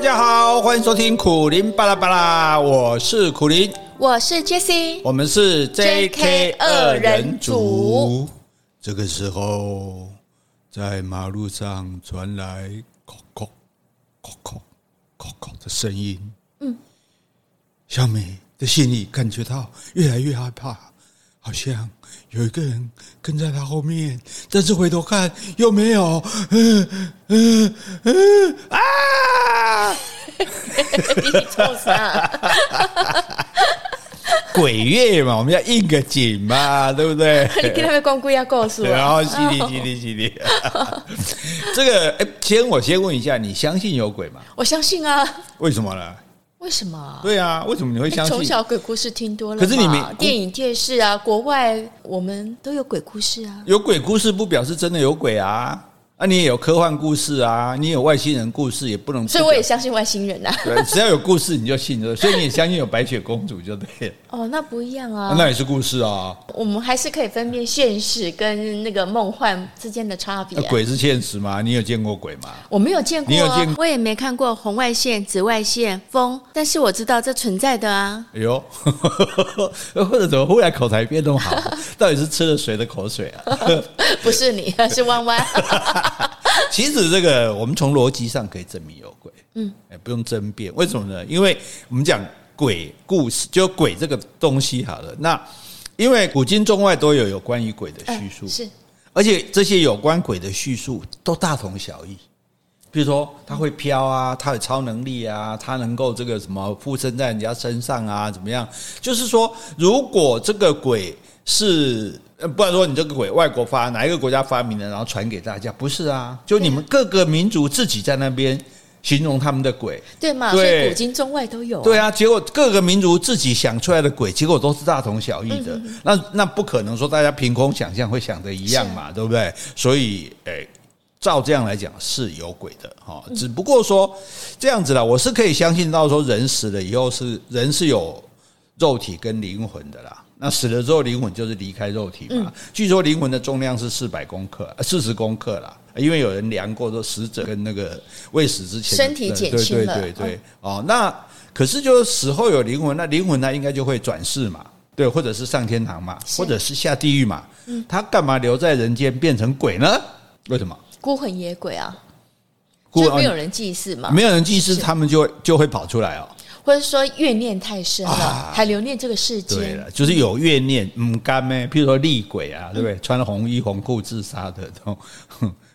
大家好，欢迎收听苦林巴拉巴拉，我是苦林，我是 Jessie，我们是 JK 二人组。这个时候，在马路上传来“叩叩叩叩叩叩”的声音。嗯，小美的心里感觉到越来越害怕，好像有一个人跟在她后面，但是回头看又没有。嗯嗯嗯啊！你做啥？鬼月嘛，我们要应个景嘛，对不对？你跟他们光顾要告诉我，然后犀利犀利犀利。这个，哎，先我先问一下，你相信有鬼吗？我相信啊。为什么呢？为什么？对啊，为什么你会相信？从小鬼故事听多了，可是你们电影、电视啊，国外我们都有鬼故事啊。有鬼故事不表示真的有鬼啊。啊，你也有科幻故事啊，你有外星人故事，也不能。所以我也相信外星人呐、啊。对，只要有故事你就信了，所以你也相信有白雪公主就对了。哦，那不一样啊。那也是故事啊。我们还是可以分辨现实跟那个梦幻之间的差别、啊。鬼是现实吗？你有见过鬼吗？我没有见过。你有见？我也没看过红外线、紫外线、风，但是我知道这存在的啊。哎呦，或者怎么忽然口才变那么好？到底是吃了谁的口水啊？不是你，是弯弯。其实这个我们从逻辑上可以证明有鬼，嗯，哎，不用争辩。为什么呢？因为我们讲鬼故事，就鬼这个东西好了。那因为古今中外都有有关于鬼的叙述，是，而且这些有关鬼的叙述都大同小异。比如说，他会飘啊，他有超能力啊，他能够这个什么附身在人家身上啊，怎么样？就是说，如果这个鬼是。不然说你这个鬼外国发哪一个国家发明的，然后传给大家？不是啊，就你们各个民族自己在那边形容他们的鬼，对嘛？所以古今中外都有。对啊，结果各个民族自己想出来的鬼，结果都是大同小异的。那那不可能说大家凭空想象会想的一样嘛，对不对？所以，诶，照这样来讲是有鬼的哈，只不过说这样子啦，我是可以相信到说人死了以后是人是有肉体跟灵魂的啦。那死了之后，灵魂就是离开肉体嘛。据说灵魂的重量是四百公克，四十公克啦。因为有人量过，说死者跟那个未死之前身体减轻了。对对对，哦，那可是就是死后有灵魂，那灵魂呢应该就会转世嘛，对，或者是上天堂嘛，或者是下地狱嘛。他干嘛留在人间变成鬼呢？为什么？孤魂野鬼啊，就没有人祭祀嘛，没有人祭祀，他们就就会跑出来哦。或者说怨念太深了，啊、还留恋这个世界。对了，就是有怨念，嗯，干咩？譬如说厉鬼啊，对不对？嗯、穿了红衣红裤自杀的，这种。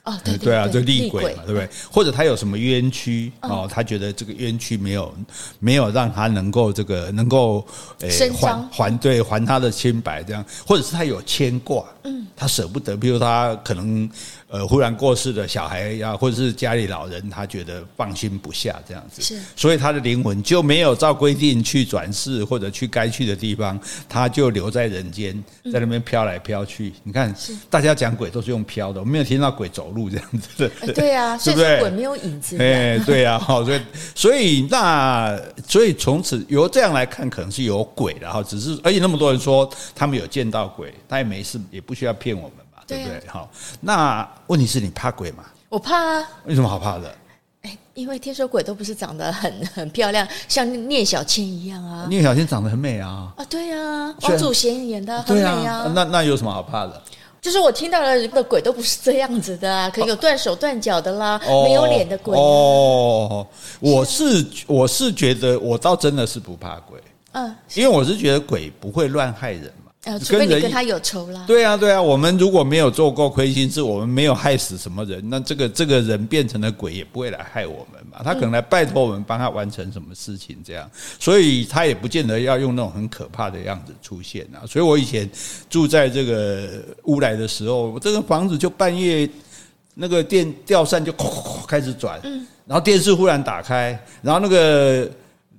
哦，对对啊，就厉鬼嘛，对不对？或者他有什么冤屈哦？他觉得这个冤屈没有没有让他能够这个能够诶还还对还他的清白这样，或者是他有牵挂，嗯，他舍不得，比如他可能呃忽然过世的小孩呀，或者是家里老人，他觉得放心不下这样子，是，所以他的灵魂就没有照规定去转世或者去该去的地方，他就留在人间，在那边飘来飘去。你看，大家讲鬼都是用飘的，我没有听到鬼走路这样子的，对啊，所以说鬼没有影子。哎，对啊，好，所以所以那所以从此由这样来看，可能是有鬼的哈。只是而且那么多人说他们有见到鬼，他也没事，也不需要骗我们嘛，对不对？好，那问题是你怕鬼吗？我怕啊。有什么好怕的？哎，因为听说鬼都不是长得很很漂亮，像聂小倩一样啊。聂小倩长得很美啊。啊，对啊，王祖贤演的很美啊。那那有什么好怕的？就是我听到的的鬼都不是这样子的啊，可以有断手断脚的啦，哦、没有脸的鬼、啊。哦，我是我是觉得我倒真的是不怕鬼，嗯，因为我是觉得鬼不会乱害人。呃，除非你跟他有仇啦。对啊，对啊，我们如果没有做过亏心事，我们没有害死什么人，那这个这个人变成了鬼也不会来害我们嘛。他可能来拜托我们帮他完成什么事情，这样，所以他也不见得要用那种很可怕的样子出现啊。所以我以前住在这个乌来的时候，我这个房子就半夜那个电吊扇就开始转，然后电视忽然打开，然后那个。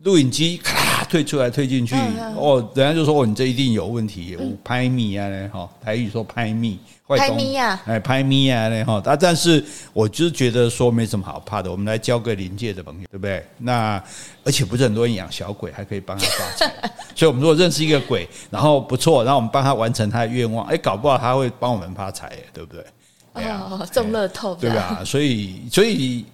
录影机咔推出来推进去哦，人家就说哦，你这一定有问题，拍咪啊嘞哈，台语说拍咪，拍咪呀，哎拍咪啊嘞哈，但但是我就是觉得说没什么好怕的，我们来交个临界的朋友，对不对？那而且不是很多人养小鬼，还可以帮他发财，所以我们如果认识一个鬼，然后不错，然后我们帮他完成他的愿望，哎，搞不好他会帮我们发财，对不对？哦，中乐透，对吧？所以所以。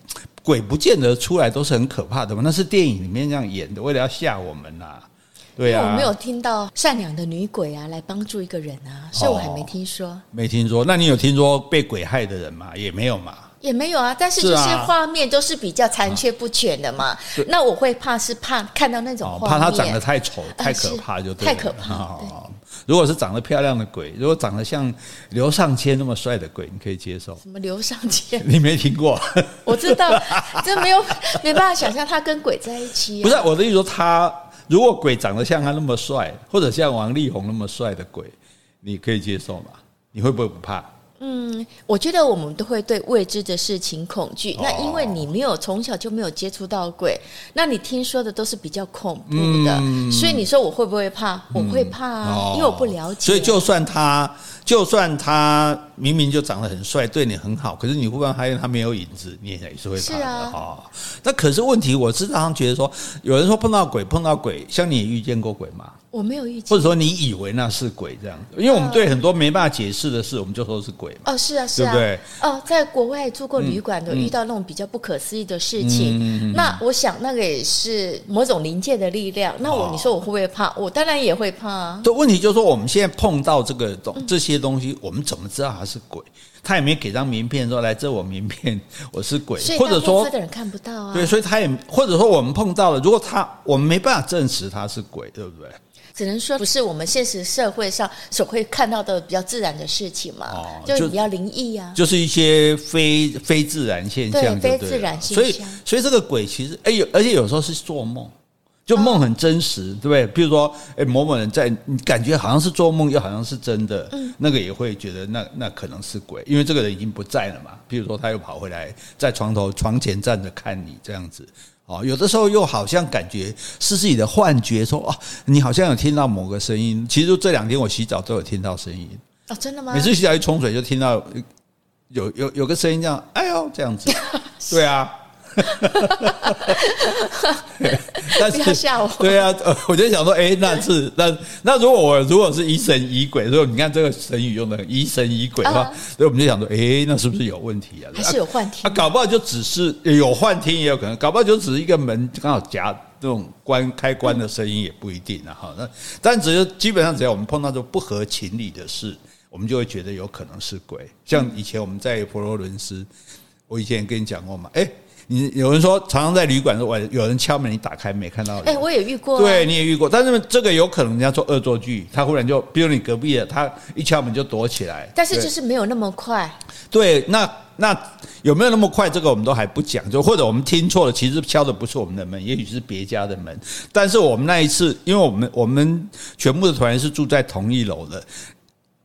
鬼不见得出来都是很可怕的嘛，那是电影里面这样演的，为了要吓我们呐、啊。对啊，我没有听到善良的女鬼啊来帮助一个人啊，所以我还没听说。哦、没听说？那你有听说被鬼害的人吗？也没有嘛。也没有啊，但是就是画面都是比较残缺不全的嘛。啊、那我会怕是怕看到那种画面，怕他长得太丑、太可怕就对、呃、太可怕。哦、如果是长得漂亮的鬼，如果长得像刘尚谦那么帅的鬼，你可以接受？什么刘尚谦？你没听过？我知道，这没有没办法想象他跟鬼在一起、啊。不是我的意思说他。如果鬼长得像他那么帅，或者像王力宏那么帅的鬼，你可以接受吗？你会不会不怕？嗯，我觉得我们都会对未知的事情恐惧。那因为你没有从小就没有接触到鬼，那你听说的都是比较恐怖的，所以你说我会不会怕？我会怕啊，因为我不了解。所以就算他，就算他明明就长得很帅，对你很好，可是你会不会发现他没有影子，你也是会怕的哈。那可是问题，我时常觉得说，有人说碰到鬼，碰到鬼，像你也遇见过鬼吗？我没有遇见，或者说你以为那是鬼这样，因为我们对很多没办法解释的事，我们就说是鬼嘛。哦，是啊，是啊，对不对？哦，在国外住过旅馆的，遇到那种比较不可思议的事情。那我想，那个也是某种灵界的力量。那我，你说我会不会怕？我当然也会怕。啊这问题就是说，我们现在碰到这个东这些东西，我们怎么知道他是鬼？他也没给张名片说，来，这我名片，我是鬼，或者说的人看不到啊。对，所以他也或者说我们碰到了，如果他我们没办法证实他是鬼，对不对？只能说不是我们现实社会上所会看到的比较自然的事情嘛，哦、就比较灵异啊，就是一些非非自然现象，对，非自然现象。所以，所以这个鬼其实，哎，有而且有时候是做梦，就梦很真实，对不对？比如说，哎，某某人在，你感觉好像是做梦，又好像是真的，嗯，那个也会觉得那那可能是鬼，因为这个人已经不在了嘛。比如说，他又跑回来，在床头床前站着看你这样子。哦，有的时候又好像感觉是自己的幻觉，说哦，你好像有听到某个声音。其实这两天我洗澡都有听到声音。哦，真的吗？每次洗澡一冲水就听到有有有个声音这样，哎呦这样子。对啊。但 是不要吓我。对啊，我就想说，哎，那是那那如果我如果是疑神疑鬼，如果你看这个成语用的疑神疑鬼的话，所以我们就想说，哎，那是不是有问题啊？还是有幻听？啊，搞不好就只是有幻听，也有可能，搞不好就只是一个门刚好夹这种关开关的声音，也不一定啊。哈，那但只是基本上只要我们碰到这种不合情理的事，我们就会觉得有可能是鬼。像以前我们在佛罗伦斯，我以前也跟你讲过嘛，哎。你有人说常常在旅馆说，有人敲门，你打开没看到？哎，我也遇过。对，你也遇过，但是这个有可能人家做恶作剧，他忽然就，比如你隔壁的，他一敲门就躲起来。但是就是没有那么快。对，那那有没有那么快？这个我们都还不讲，就或者我们听错了，其实敲的不是我们的门，也许是别家的门。但是我们那一次，因为我们我们全部的团员是住在同一楼的。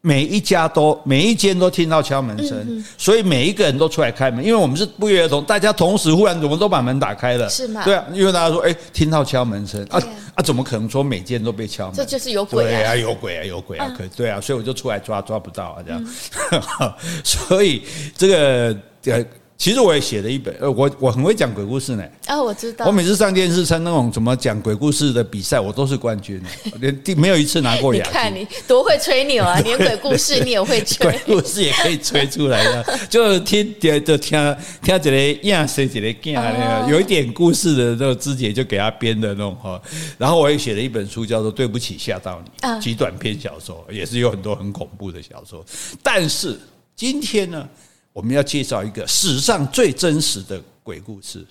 每一家都每一间都听到敲门声，所以每一个人都出来开门，因为我们是不约而同，大家同时忽然怎么都把门打开了，是吗？对啊，因为大家说，哎，听到敲门声啊啊，怎么可能说每间都被敲门？这就是有鬼啊，有鬼啊，有鬼啊，可对啊，所以我就出来抓，抓不到啊，这样，所以这个呃。其实我也写了一本，呃，我我很会讲鬼故事呢。哦，我知道。我每次上电视上那种怎么讲鬼故事的比赛，我都是冠军，连第没有一次拿过亚军。你看你多会吹牛啊！连鬼故事你也会吹，鬼故事也可以吹出来的，就听就听听这里样谁这里讲那个有一点故事的那个枝节就给他编的那种哈。然后我也写了一本书，叫做《对不起吓到你》，极短篇小说，也是有很多很恐怖的小说。但是今天呢？我们要介绍一个史上最真实的鬼故事，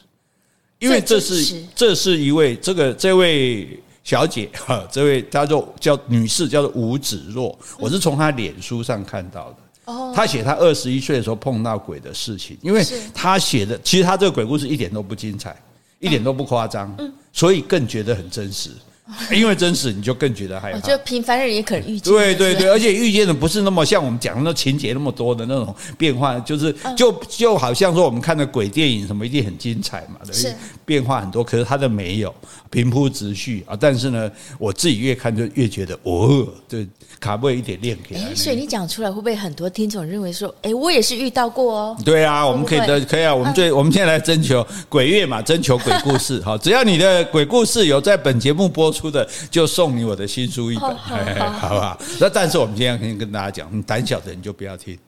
因为这是这是一位这个这位小姐 哈，这位她就叫女士，叫做吴芷若。我是从她脸书上看到的。哦，她写她二十一岁的时候碰到鬼的事情，因为她写的其实她这个鬼故事一点都不精彩，一点都不夸张，所以更觉得很真实。因为真实，你就更觉得害怕。就平凡人也可能遇见。对对对，而且遇见的不是那么像我们讲的那情节那么多的那种变化，就是就就好像说我们看的鬼电影什么一定很精彩嘛，是，变化很多，可是它的没有平铺直叙啊。但是呢，我自己越看就越觉得哦，对。卡不一点练给哎。所以你讲出来会不会很多听众认为说，哎，我也是遇到过哦？对啊，我们可以的，可以啊。我们最我们现在来征求鬼月嘛，征求鬼故事。好，只要你的鬼故事有在本节目播出的，就送你我的新书一本，好不好？那但是我们今天肯定跟大家讲，你胆小的人就不要听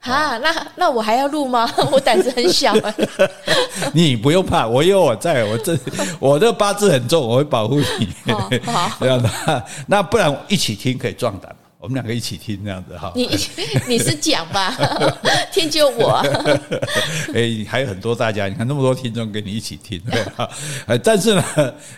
啊，那那我还要录吗？我胆子很小啊。你不用怕，我有我在，我这我的八字很重，我会保护你。好，这样的，那不然一起听可以壮胆。我们两个一起听这样子哈，你你是讲吧，听就我。哎，还有很多大家，你看那么多听众跟你一起听，对？但是呢，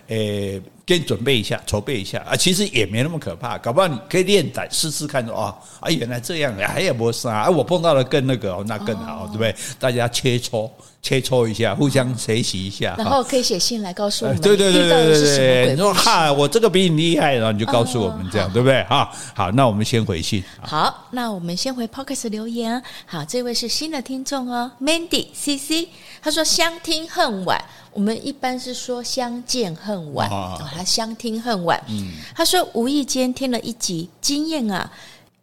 诶，给你准备一下，筹备一下啊，其实也没那么可怕，搞不好你可以练胆试试看，说啊，啊，原来这样，哎呀，不是啊，我碰到了更那个，那更好，对不对？大家切磋。切磋一下，互相学习一下，然后可以写信来告诉我们。对对对对对对，你说哈，我这个比你厉害，然后你就告诉我们这样，对不对？哈，好，那我们先回信。好，那我们先回 Podcast 留言。好，这位是新的听众哦，Mandy CC，他说相听恨晚。我们一般是说相见恨晚，哦，他相听恨晚。嗯，他说无意间听了一集，惊艳啊，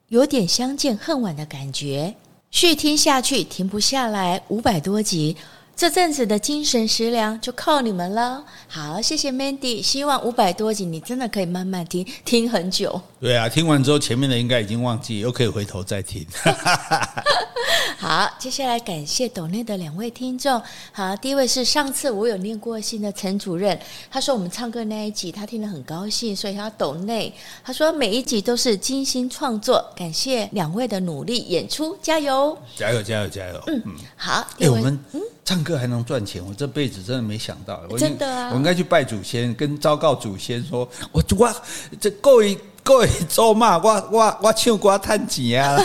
有点相见恨晚的感觉。续听下去停不下来，五百多集，这阵子的精神食粮就靠你们了。好，谢谢 Mandy，希望五百多集你真的可以慢慢听，听很久。对啊，听完之后前面的应该已经忘记，又可以回头再听。好，接下来感谢斗内的两位听众。好，第一位是上次我有念过信的陈主任，他说我们唱歌那一集他听得很高兴，所以他斗内。他说每一集都是精心创作，感谢两位的努力演出，加油！加油！加油！加油！嗯，好。哎，我们唱歌还能赚钱，我这辈子真的没想到。真的啊！我应该去拜祖先，跟昭告祖先说，我我这各位各位祖妈，我我我唱歌赚钱啊！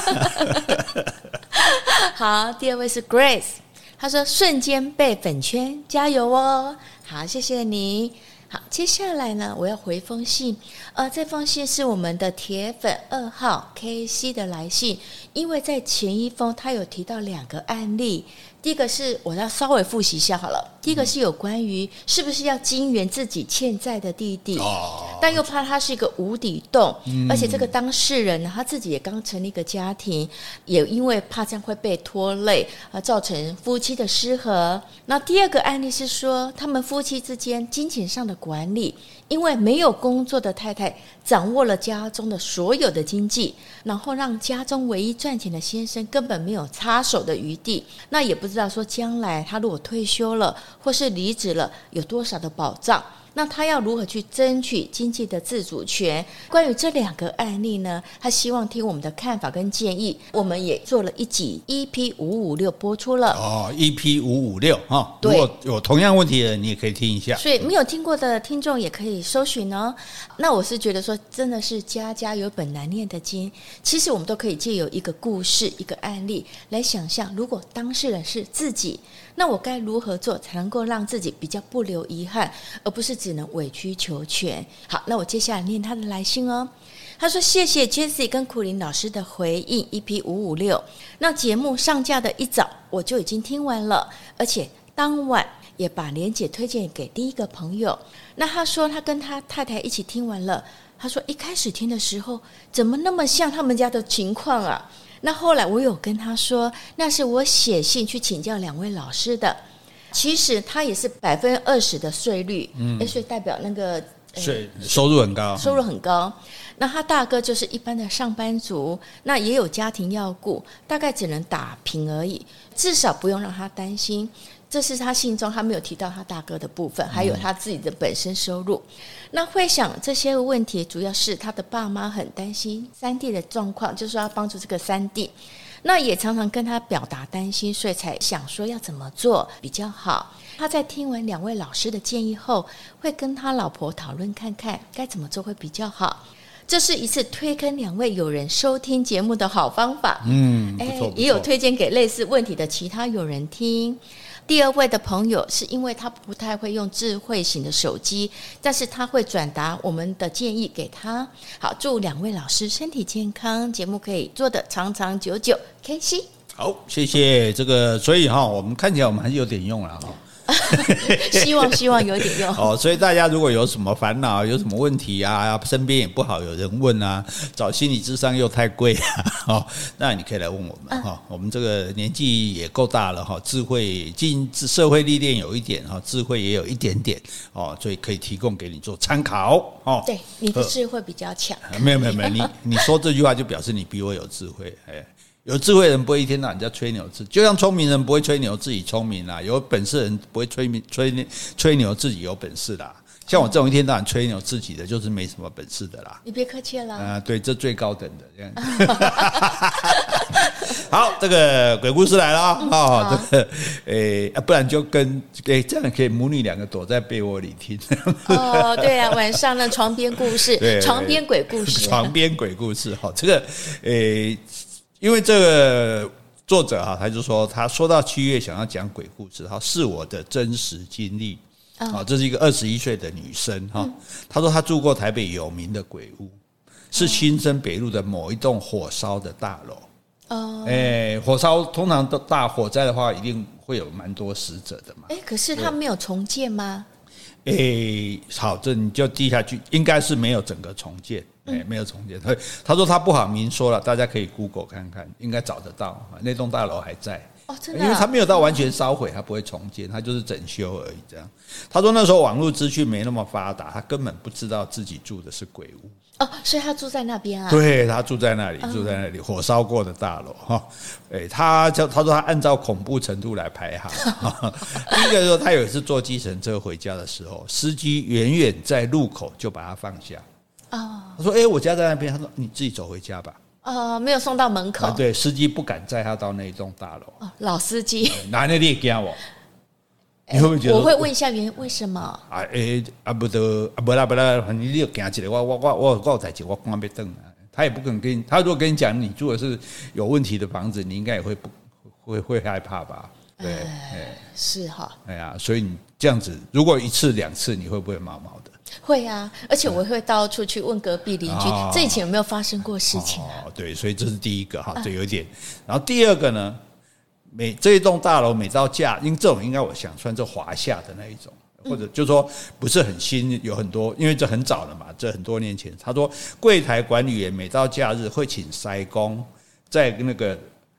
好，第二位是 Grace，他说瞬间被粉圈，加油哦！好，谢谢你。好，接下来呢，我要回封信。呃，这封信是我们的铁粉二号 KC 的来信，因为在前一封他有提到两个案例。第一个是我要稍微复习一下好了。第一个是有关于是不是要金援自己欠债的弟弟，但又怕他是一个无底洞，而且这个当事人呢，他自己也刚成立一个家庭，也因为怕这样会被拖累而造成夫妻的失和。那第二个案例是说，他们夫妻之间金钱上的管理。因为没有工作的太太掌握了家中的所有的经济，然后让家中唯一赚钱的先生根本没有插手的余地，那也不知道说将来他如果退休了或是离职了，有多少的保障。那他要如何去争取经济的自主权？关于这两个案例呢，他希望听我们的看法跟建议。我们也做了一集 EP 五五六播出了哦，EP 五五六哈。如果有同样问题的，你也可以听一下。所以没有听过的听众也可以搜寻哦。那我是觉得说，真的是家家有本难念的经。其实我们都可以借由一个故事、一个案例来想象，如果当事人是自己。那我该如何做才能够让自己比较不留遗憾，而不是只能委曲求全？好，那我接下来念他的来信哦。他说：“谢谢 Jessie 跟苦林老师的回应，EP 五五六。那节目上架的一早我就已经听完了，而且当晚也把莲姐推荐给第一个朋友。那他说他跟他太太一起听完了。他说一开始听的时候，怎么那么像他们家的情况啊？”那后来我有跟他说，那是我写信去请教两位老师的。其实他也是百分之二十的税率，嗯，所以代表那个税收入很高，收入很高。那他大哥就是一般的上班族，那也有家庭要顾，大概只能打平而已，至少不用让他担心。这是他信中他没有提到他大哥的部分，还有他自己的本身收入。那会想这些问题，主要是他的爸妈很担心三弟的状况，就是说要帮助这个三弟。那也常常跟他表达担心，所以才想说要怎么做比较好。他在听完两位老师的建议后，会跟他老婆讨论看看该怎么做会比较好。这是一次推坑两位友人收听节目的好方法。嗯，哎，也有推荐给类似问题的其他友人听。第二位的朋友是因为他不太会用智慧型的手机，但是他会转达我们的建议给他。好，祝两位老师身体健康，节目可以做得长长久久，开心。好，谢谢这个，所以哈，我们看起来我们还是有点用了哈。希望希望有点用哦，所以大家如果有什么烦恼、有什么问题啊，身边也不好有人问啊，找心理智商又太贵啊，哦，那你可以来问我们哈。我们这个年纪也够大了哈，智慧进社会历练有一点哈，智慧也有一点点哦，所以可以提供给你做参考哦。对，你的智慧比较强。没有没有没有，你你说这句话就表示你比我有智慧哎。有智慧人不会一天到晚在吹牛自己，就像聪明人不会吹牛自己聪明啦，有本事人不会吹吹吹牛自己有本事啦。像我这种一天到晚吹牛自己的，就是没什么本事的啦。你别客气了。啊，对，这最高等的这样。好，这个鬼故事来了啊！哦，这个诶，不然就跟诶这样可以母女两个躲在被窝里听。哦，对啊，晚上的床边故事，床边鬼故事，床边鬼故事。哈，这个诶，因为这个作者哈，他就说他说到七月想要讲鬼故事，哈，是我的真实经历。啊，这是一个二十一岁的女生哈，她说她住过台北有名的鬼屋，是新生北路的某一栋火烧的大楼。哦，哎，火烧通常都大火灾的话，一定会有蛮多死者的嘛。哎，可是他没有重建吗？哎，好，这你就记下去，应该是没有整个重建，哎，没有重建。他他说他不好明说了，大家可以 Google 看看，应该找得到。那栋大楼还在。哦，真的，因为他没有到完全烧毁，他不会重建，他就是整修而已。这样，他说那时候网络资讯没那么发达，他根本不知道自己住的是鬼屋。哦，所以他住在那边啊？对，他住在那里，住在那里，火烧过的大楼哈。哎，他叫他说他按照恐怖程度来排行。第一个说他有一次坐计程车回家的时候，司机远远在路口就把他放下。哦，他说：“哎，我家在那边。”他说：“你自己走回家吧。”呃，没有送到门口。对，司机不敢载他到那一栋大楼。哦，老司机，哪里也惊我？你会不会觉得？我会问一下原因，为什么？啊，诶，啊不得，啊不啦不啦，反正你就惊起来，我我我我我在起，我光被瞪了。他也不肯跟你，他如果跟你讲你住的是有问题的房子，你应该也会不会会害怕吧？对，哎，是哈。哎呀，所以你这样子，如果一次两次，你会不会毛毛的？会啊，而且我会到处去问隔壁邻居，哦、这以前有没有发生过事情、啊？哦，对，所以这是第一个哈，这有一点。然后第二个呢，每这一栋大楼每到假，因为这种应该我想算是华夏的那一种，或者就是说不是很新，有很多，因为这很早了嘛，这很多年前。他说柜台管理员每到假日会请塞工在那个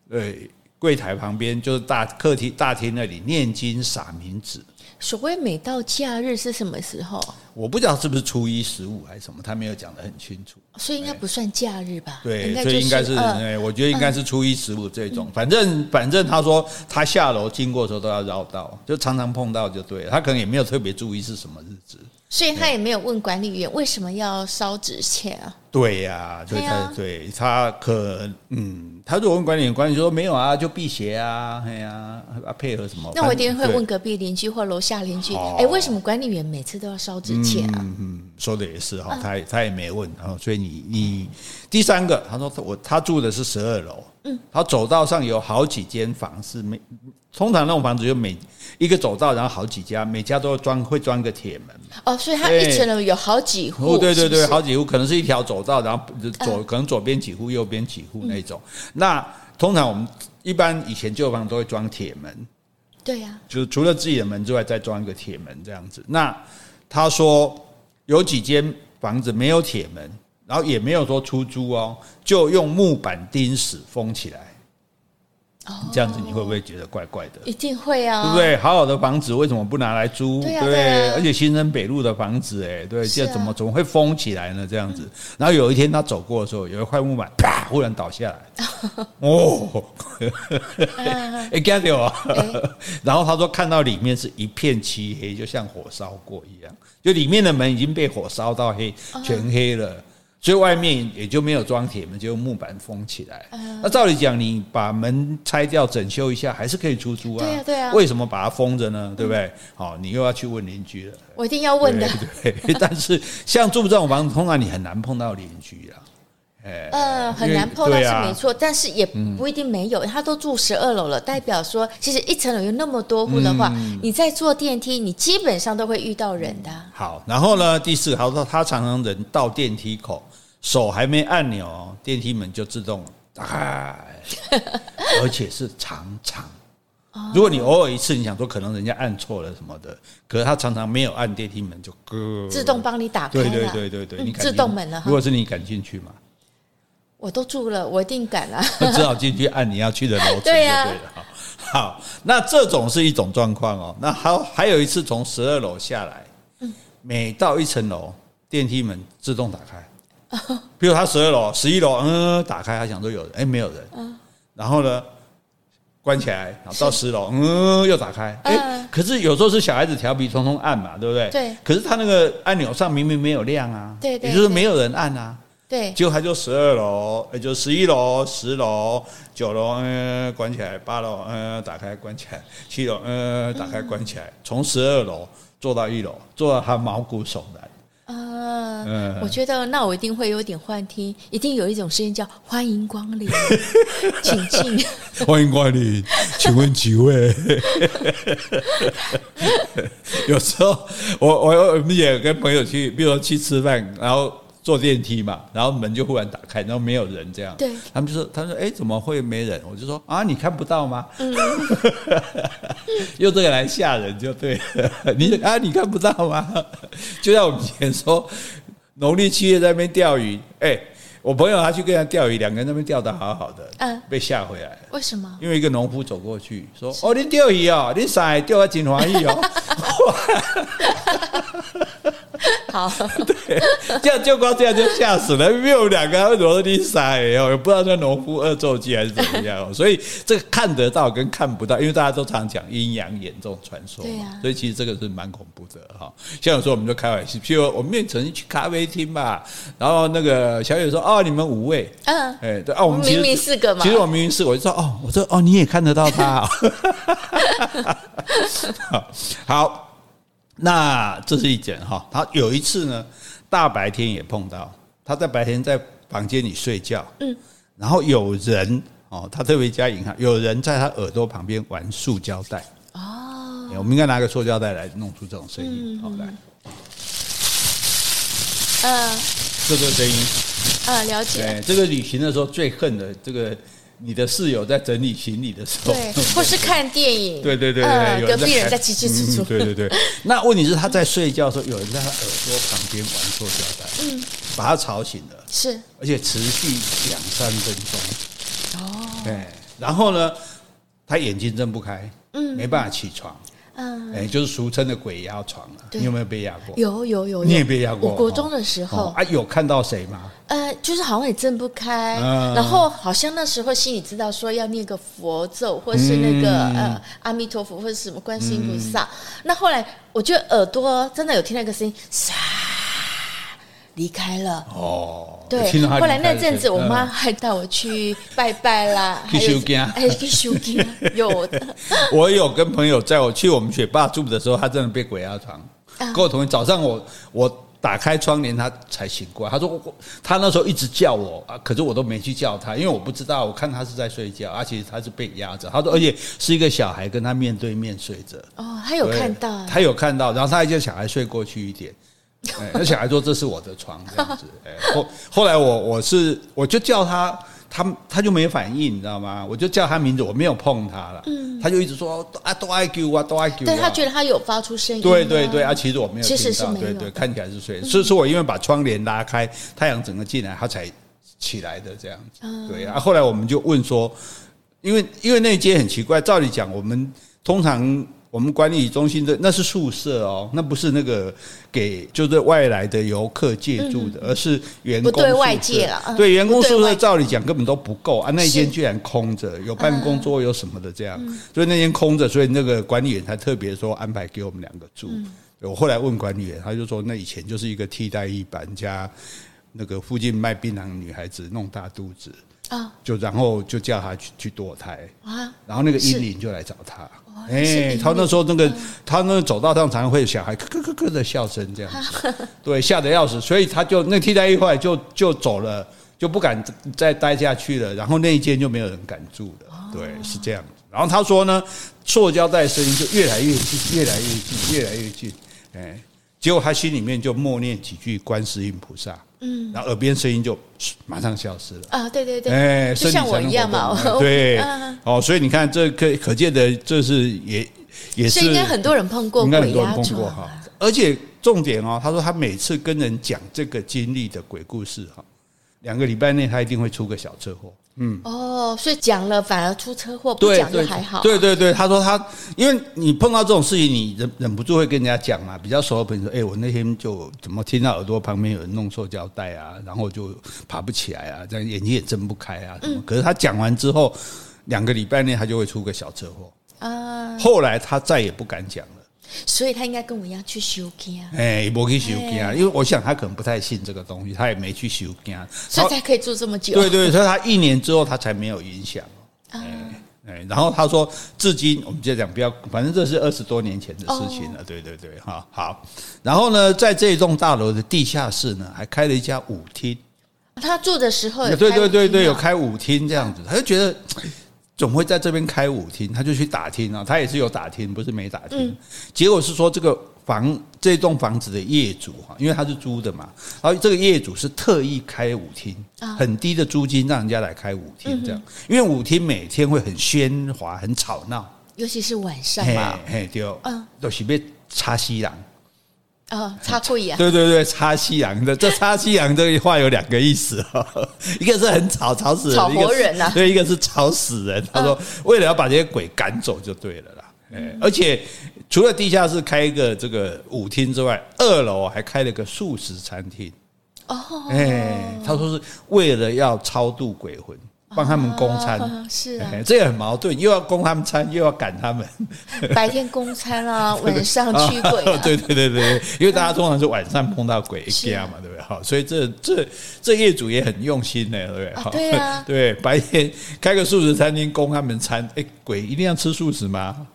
呃柜台旁边，就是大客厅大厅那里念经撒冥纸。所谓每到假日是什么时候？我不知道是不是初一十五还是什么，他没有讲得很清楚，所以应该不算假日吧？对，所以应该是，呃、我觉得应该是初一十五这种。嗯、反正反正他说他下楼经过的时候都要绕道，就常常碰到就对了。他可能也没有特别注意是什么日子。所以他也没有问管理员为什么要烧纸钱啊？对呀，对他对他可嗯，他如果问管理员，管理员说没有啊，就辟邪啊，哎呀，啊配合什么？那我一定会问隔壁邻居或楼下邻居，哎，为什么管理员每次都要烧纸钱啊？嗯嗯，说的也是哈，他他也没问，然后所以你你第三个，他说我他住的是十二楼，嗯，他走道上有好几间房是没。通常那种房子就每一个走道，然后好几家，每家都装会装个铁门。哦，所以它一层楼有好几户。对对对，好几户，可能是一条走道，然后左可能左边几户，右边几户那种。那通常我们一般以前旧房都会装铁门。对呀。就是除了自己的门之外，再装一个铁门这样子。那他说有几间房子没有铁门，然后也没有说出租哦，就用木板钉死封起来。这样子你会不会觉得怪怪的？一定会啊，对不对？好好的房子为什么不拿来租？对，而且新生北路的房子，哎，对，这怎么怎么会封起来呢？这样子，然后有一天他走过的时候，有一块木板啪，忽然倒下来，哦，哎，干掉啊！然后他说看到里面是一片漆黑，就像火烧过一样，就里面的门已经被火烧到黑，全黑了。所以外面也就没有装铁门，就用木板封起来。那照理讲，你把门拆掉、整修一下，还是可以出租啊。对啊，对啊。为什么把它封着呢？对不对？好，你又要去问邻居了。我一定要问的。对，对。但是像住这种房子，通常你很难碰到邻居啊。呃，很难碰到是没错，但是也不一定没有。他都住十二楼了，代表说，其实一层楼有那么多户的话，你在坐电梯，你基本上都会遇到人的。好，然后呢，第四个，他说他常常人到电梯口。手还没按钮，电梯门就自动打开，而且是常常。如果你偶尔一次，你想说可能人家按错了什么的，可是他常常没有按电梯门就咯，自动帮你打开。对对对对对，你敢自动门了。如果是你敢进去嘛？我都住了，我一定敢啊！只好进去按你要去的楼层就对了。好，那这种是一种状况哦。那还还有一次从十二楼下来，每到一层楼，电梯门自动打开。比如他十二楼、十一楼，嗯，打开，他想说有人，哎，没有人。然后呢，关起来，然后到十楼，嗯，又打开，哎，可是有时候是小孩子调皮，匆匆按嘛，对不对？对。可是他那个按钮上明明没有亮啊，对对，也就是没有人按啊，对。结果他就十二楼，也就十一楼、十楼、九楼，嗯，关起来，八楼，嗯，打开，关起来，七楼，嗯，打开，关起来，从十二楼坐到一楼，坐到他毛骨悚然。啊，嗯、我觉得那我一定会有点幻听，一定有一种声音叫“欢迎光临，请进”，欢迎光临，请问几位？有时候我我也跟朋友去，比如说去吃饭，然后。坐电梯嘛，然后门就忽然打开，然后没有人这样。对，他们就说：“他说，哎，怎么会没人？”我就说：“啊，你看不到吗？”嗯，用这个来吓人就对了。你啊，你看不到吗？就像我们以前说，农历七月在那边钓鱼，哎，我朋友他去跟人家钓鱼，两个人那边钓的好好的，嗯，被吓回来了。为什么？因为一个农夫走过去说：“哦，你钓鱼哦，你晒钓得真欢喜哦。”好，对，这样就光这样就吓死了，因为我们两个为什么是你傻哦，也不知道那农夫恶作剧还是怎么样，所以这个看得到跟看不到，因为大家都常讲阴阳眼这种传说，所以其实这个是蛮恐怖的哈。像有时候我们就开玩笑，譬如我们也曾经去咖啡厅吧，然后那个小雨说：“哦，你们五位，嗯，哎，对啊，我们明明四个嘛，其实我明明是，我就说哦，我说哦，你也看得到他，好。”那这是一点哈，他有一次呢，大白天也碰到，他在白天在房间里睡觉，嗯，然后有人哦，他特别加引号，有人在他耳朵旁边玩塑胶袋，哦，我们应该拿个塑胶袋来弄出这种声音，好来，嗯，这个声音，呃，了解，对，这个旅行的时候最恨的这个。你的室友在整理行李的时候，对，或是看电影，对对对对，隔壁人在叽叽喳喳，对对对。那问题是他在睡觉的时候，有人在他耳朵旁边玩塑胶袋，嗯，把他吵醒了，是，而且持续两三分钟，哦，对，然后呢，他眼睛睁不开，嗯，没办法起床。嗯，哎，就是俗称的鬼压床了。你有没有被压过？有有有，你也被压过。我国中的时候啊，有看到谁吗？呃，就是好像也睁不开，然后好像那时候心里知道说要念个佛咒，或是那个呃阿弥陀佛，或者什么观世音菩萨。那后来我觉得耳朵真的有听到一个声音，唰离开了哦，对。后来那阵子，我妈还带我去拜拜啦，去收惊，哎，去收惊，有的。我有跟朋友在我去我们学霸住的时候，他真的被鬼压床。跟我同学早上我我打开窗帘，他才醒过来。他说我他那时候一直叫我啊，可是我都没去叫他，因为我不知道，我看他是在睡觉，而且他是被压着。他说，而且是一个小孩跟他面对面睡着。哦，他有看到，他有看到，然后他还叫小孩睡过去一点。哎，那小孩说这是我的床这样子。哎，后后来我我是我就叫他，他他就没反应，你知道吗？我就叫他名字，我没有碰他了。嗯，他就一直说啊，都爱叫啊，都爱叫。但他觉得他有发出声音。对对对啊，其实我没有听到。其实是没有。对对，看起来是睡。所以说我因为把窗帘拉开，太阳整个进来，他才起来的这样子。对啊，后来我们就问说，因为因为那间很奇怪，照理讲我们通常。我们管理中心的那是宿舍哦，那不是那个给就是外来的游客借住的，而是员工宿舍。不对外借了，对员工宿舍，照理讲根本都不够啊，那间居然空着，有办公桌有什么的这样，所以那间空着，所以那个管理员才特别说安排给我们两个住。我后来问管理员，他就说那以前就是一个替代役班加那个附近卖槟榔的女孩子弄大肚子啊，就然后就叫他去去堕胎啊，然后那个阴灵就来找他。哎，他那时候那个，他那走道上常常会有小孩咯咯咯咯的笑声，这样，对，吓得要死，所以他就那替代役后来就就走了，就不敢再待下去了，然后那一间就没有人敢住了，对，是这样。然后他说呢，塑胶袋声音就越来越近，越来越近，越来越近，哎，结果他心里面就默念几句观世音菩萨。嗯，然后耳边声音就马上消失了。啊！对对对，哎，就像我一样嘛，对，哦，所以你看，这可可见的，这是也也是应该很多人碰过，应该很多人碰过哈。而且重点哦，他说他每次跟人讲这个经历的鬼故事哈，两个礼拜内他一定会出个小车祸嗯，哦，所以讲了反而出车祸，不讲就还好。对对对，他说他，因为你碰到这种事情，你忍忍不住会跟人家讲嘛。比较熟的朋友说，哎，我那天就怎么听到耳朵旁边有人弄塑胶袋啊，然后就爬不起来啊，这样眼睛也睁不开啊。嗯。可是他讲完之后，两个礼拜内他就会出个小车祸啊。后来他再也不敢讲了。所以他应该跟我一样去收惊，哎，没去收惊，因为我想他可能不太信这个东西，他也没去收惊，所以才可以住这么久。对对，所以他一年之后他才没有影响。哎哎，然后他说，至今我们就讲不要，反正这是二十多年前的事情了。对对对，哈好。然后呢，在这栋大楼的地下室呢，还开了一家舞厅。他住的时候，对对对对，有开舞厅这样子，他就觉得。总会在这边开舞厅，他就去打听啊，他也是有打听，不是没打听。结果是说这个房这栋房子的业主哈，因为他是租的嘛，然后这个业主是特意开舞厅，很低的租金让人家来开舞厅这样，因为舞厅每天会很喧哗、很吵闹，尤其是晚上。嘛，嘿对，嗯，都是被插西洋。哦，插会啊！对对对，插西洋的这插西洋这句话有两个意思哈，一个是很吵，吵死人，吵活人呐；对，一个是吵死人。他说，为了要把这些鬼赶走就对了啦。哎，而且除了地下室开一个这个舞厅之外，二楼还开了个素食餐厅。哦，哎，他说是为了要超度鬼魂。帮他们供餐、啊、是啊，这也很矛盾，又要供他们餐，又要赶他们。白天供餐啊，晚上驱鬼、啊。对对对对，因为大家通常是晚上碰到鬼家嘛，对不对？好，所以这这这业主也很用心呢，对不对？对啊，对，白天开个素食餐厅供他们餐，哎，鬼一定要吃素食吗？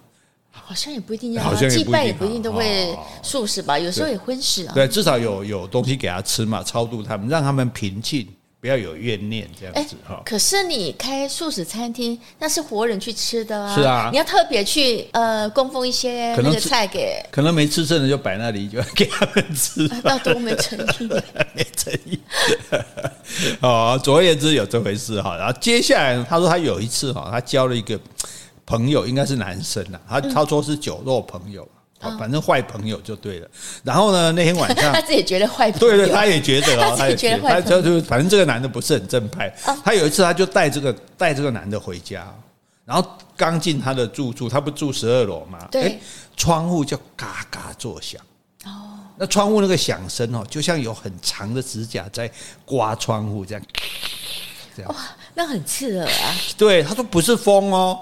好像也不一定要，好像祭拜也不一定都会素食吧，有时候也荤食啊。对，至少有有东西给他吃嘛，超度他们，让他们平静。不要有怨念这样子哈。可是你开素食餐厅，那是活人去吃的啊。是啊，你要特别去呃供奉一些那个菜给，可能没吃剩的就摆那里，就给他们吃。那多没诚意，没诚意。哦，总而言之有这回事哈。然后接下来他说他有一次哈，他交了一个朋友，应该是男生呐。他他说是酒肉朋友。反正坏朋友就对了。然后呢，那天晚上 他自己觉得坏朋友，对对，他也觉得哦，他也觉得坏朋友。就反正这个男的不是很正派。他有一次，他就带这个带这个男的回家，然后刚进他的住处，他不住十二楼嘛？对。窗户就嘎嘎作响。哦。那窗户那个响声哦，就像有很长的指甲在刮窗户这样。这样。哇，那很刺耳啊。对，他说不是风哦。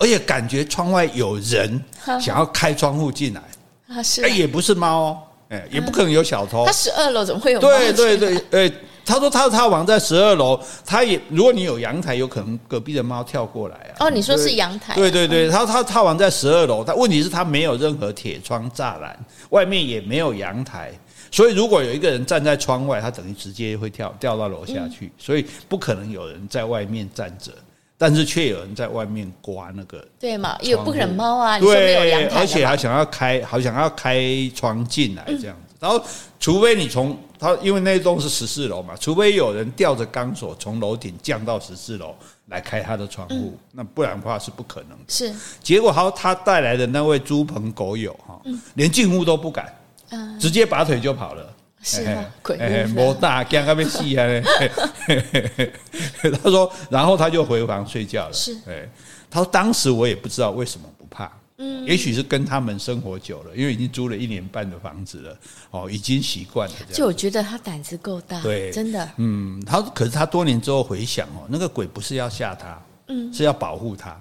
而且感觉窗外有人想要开窗户进来啊，是哎，也不是猫哦，哎，也不可能有小偷。他十二楼怎么会有猫？对对对，哎，他说他他往在十二楼，他也如果你有阳台，有可能隔壁的猫跳过来啊。哦，你说是阳台？对对对，他他他往在十二楼，他问题是他没有任何铁窗栅栏，外面也没有阳台，所以如果有一个人站在窗外，他等于直接会跳掉到楼下去，所以不可能有人在外面站着。但是却有人在外面刮那个，对嘛？也不可能猫啊，你说没有阳台，而且还想要开，好想要开窗进来这样子。然后，除非你从他，因为那栋是十四楼嘛，除非有人吊着钢索从楼顶降到十四楼来开他的窗户，那不然的话是不可能的。是，结果他他带来的那位猪朋狗友哈，连进屋都不敢，直接拔腿就跑了。是啊，鬼屋大，惊到要死啊！他说，然后他就回房睡觉了。是，哎，他说当时我也不知道为什么不怕，嗯，也许是跟他们生活久了，因为已经租了一年半的房子了，哦，已经习惯了。就我觉得他胆子够大，对，真的，嗯，他可是他多年之后回想哦，那个鬼不是要吓他，嗯，是要保护他，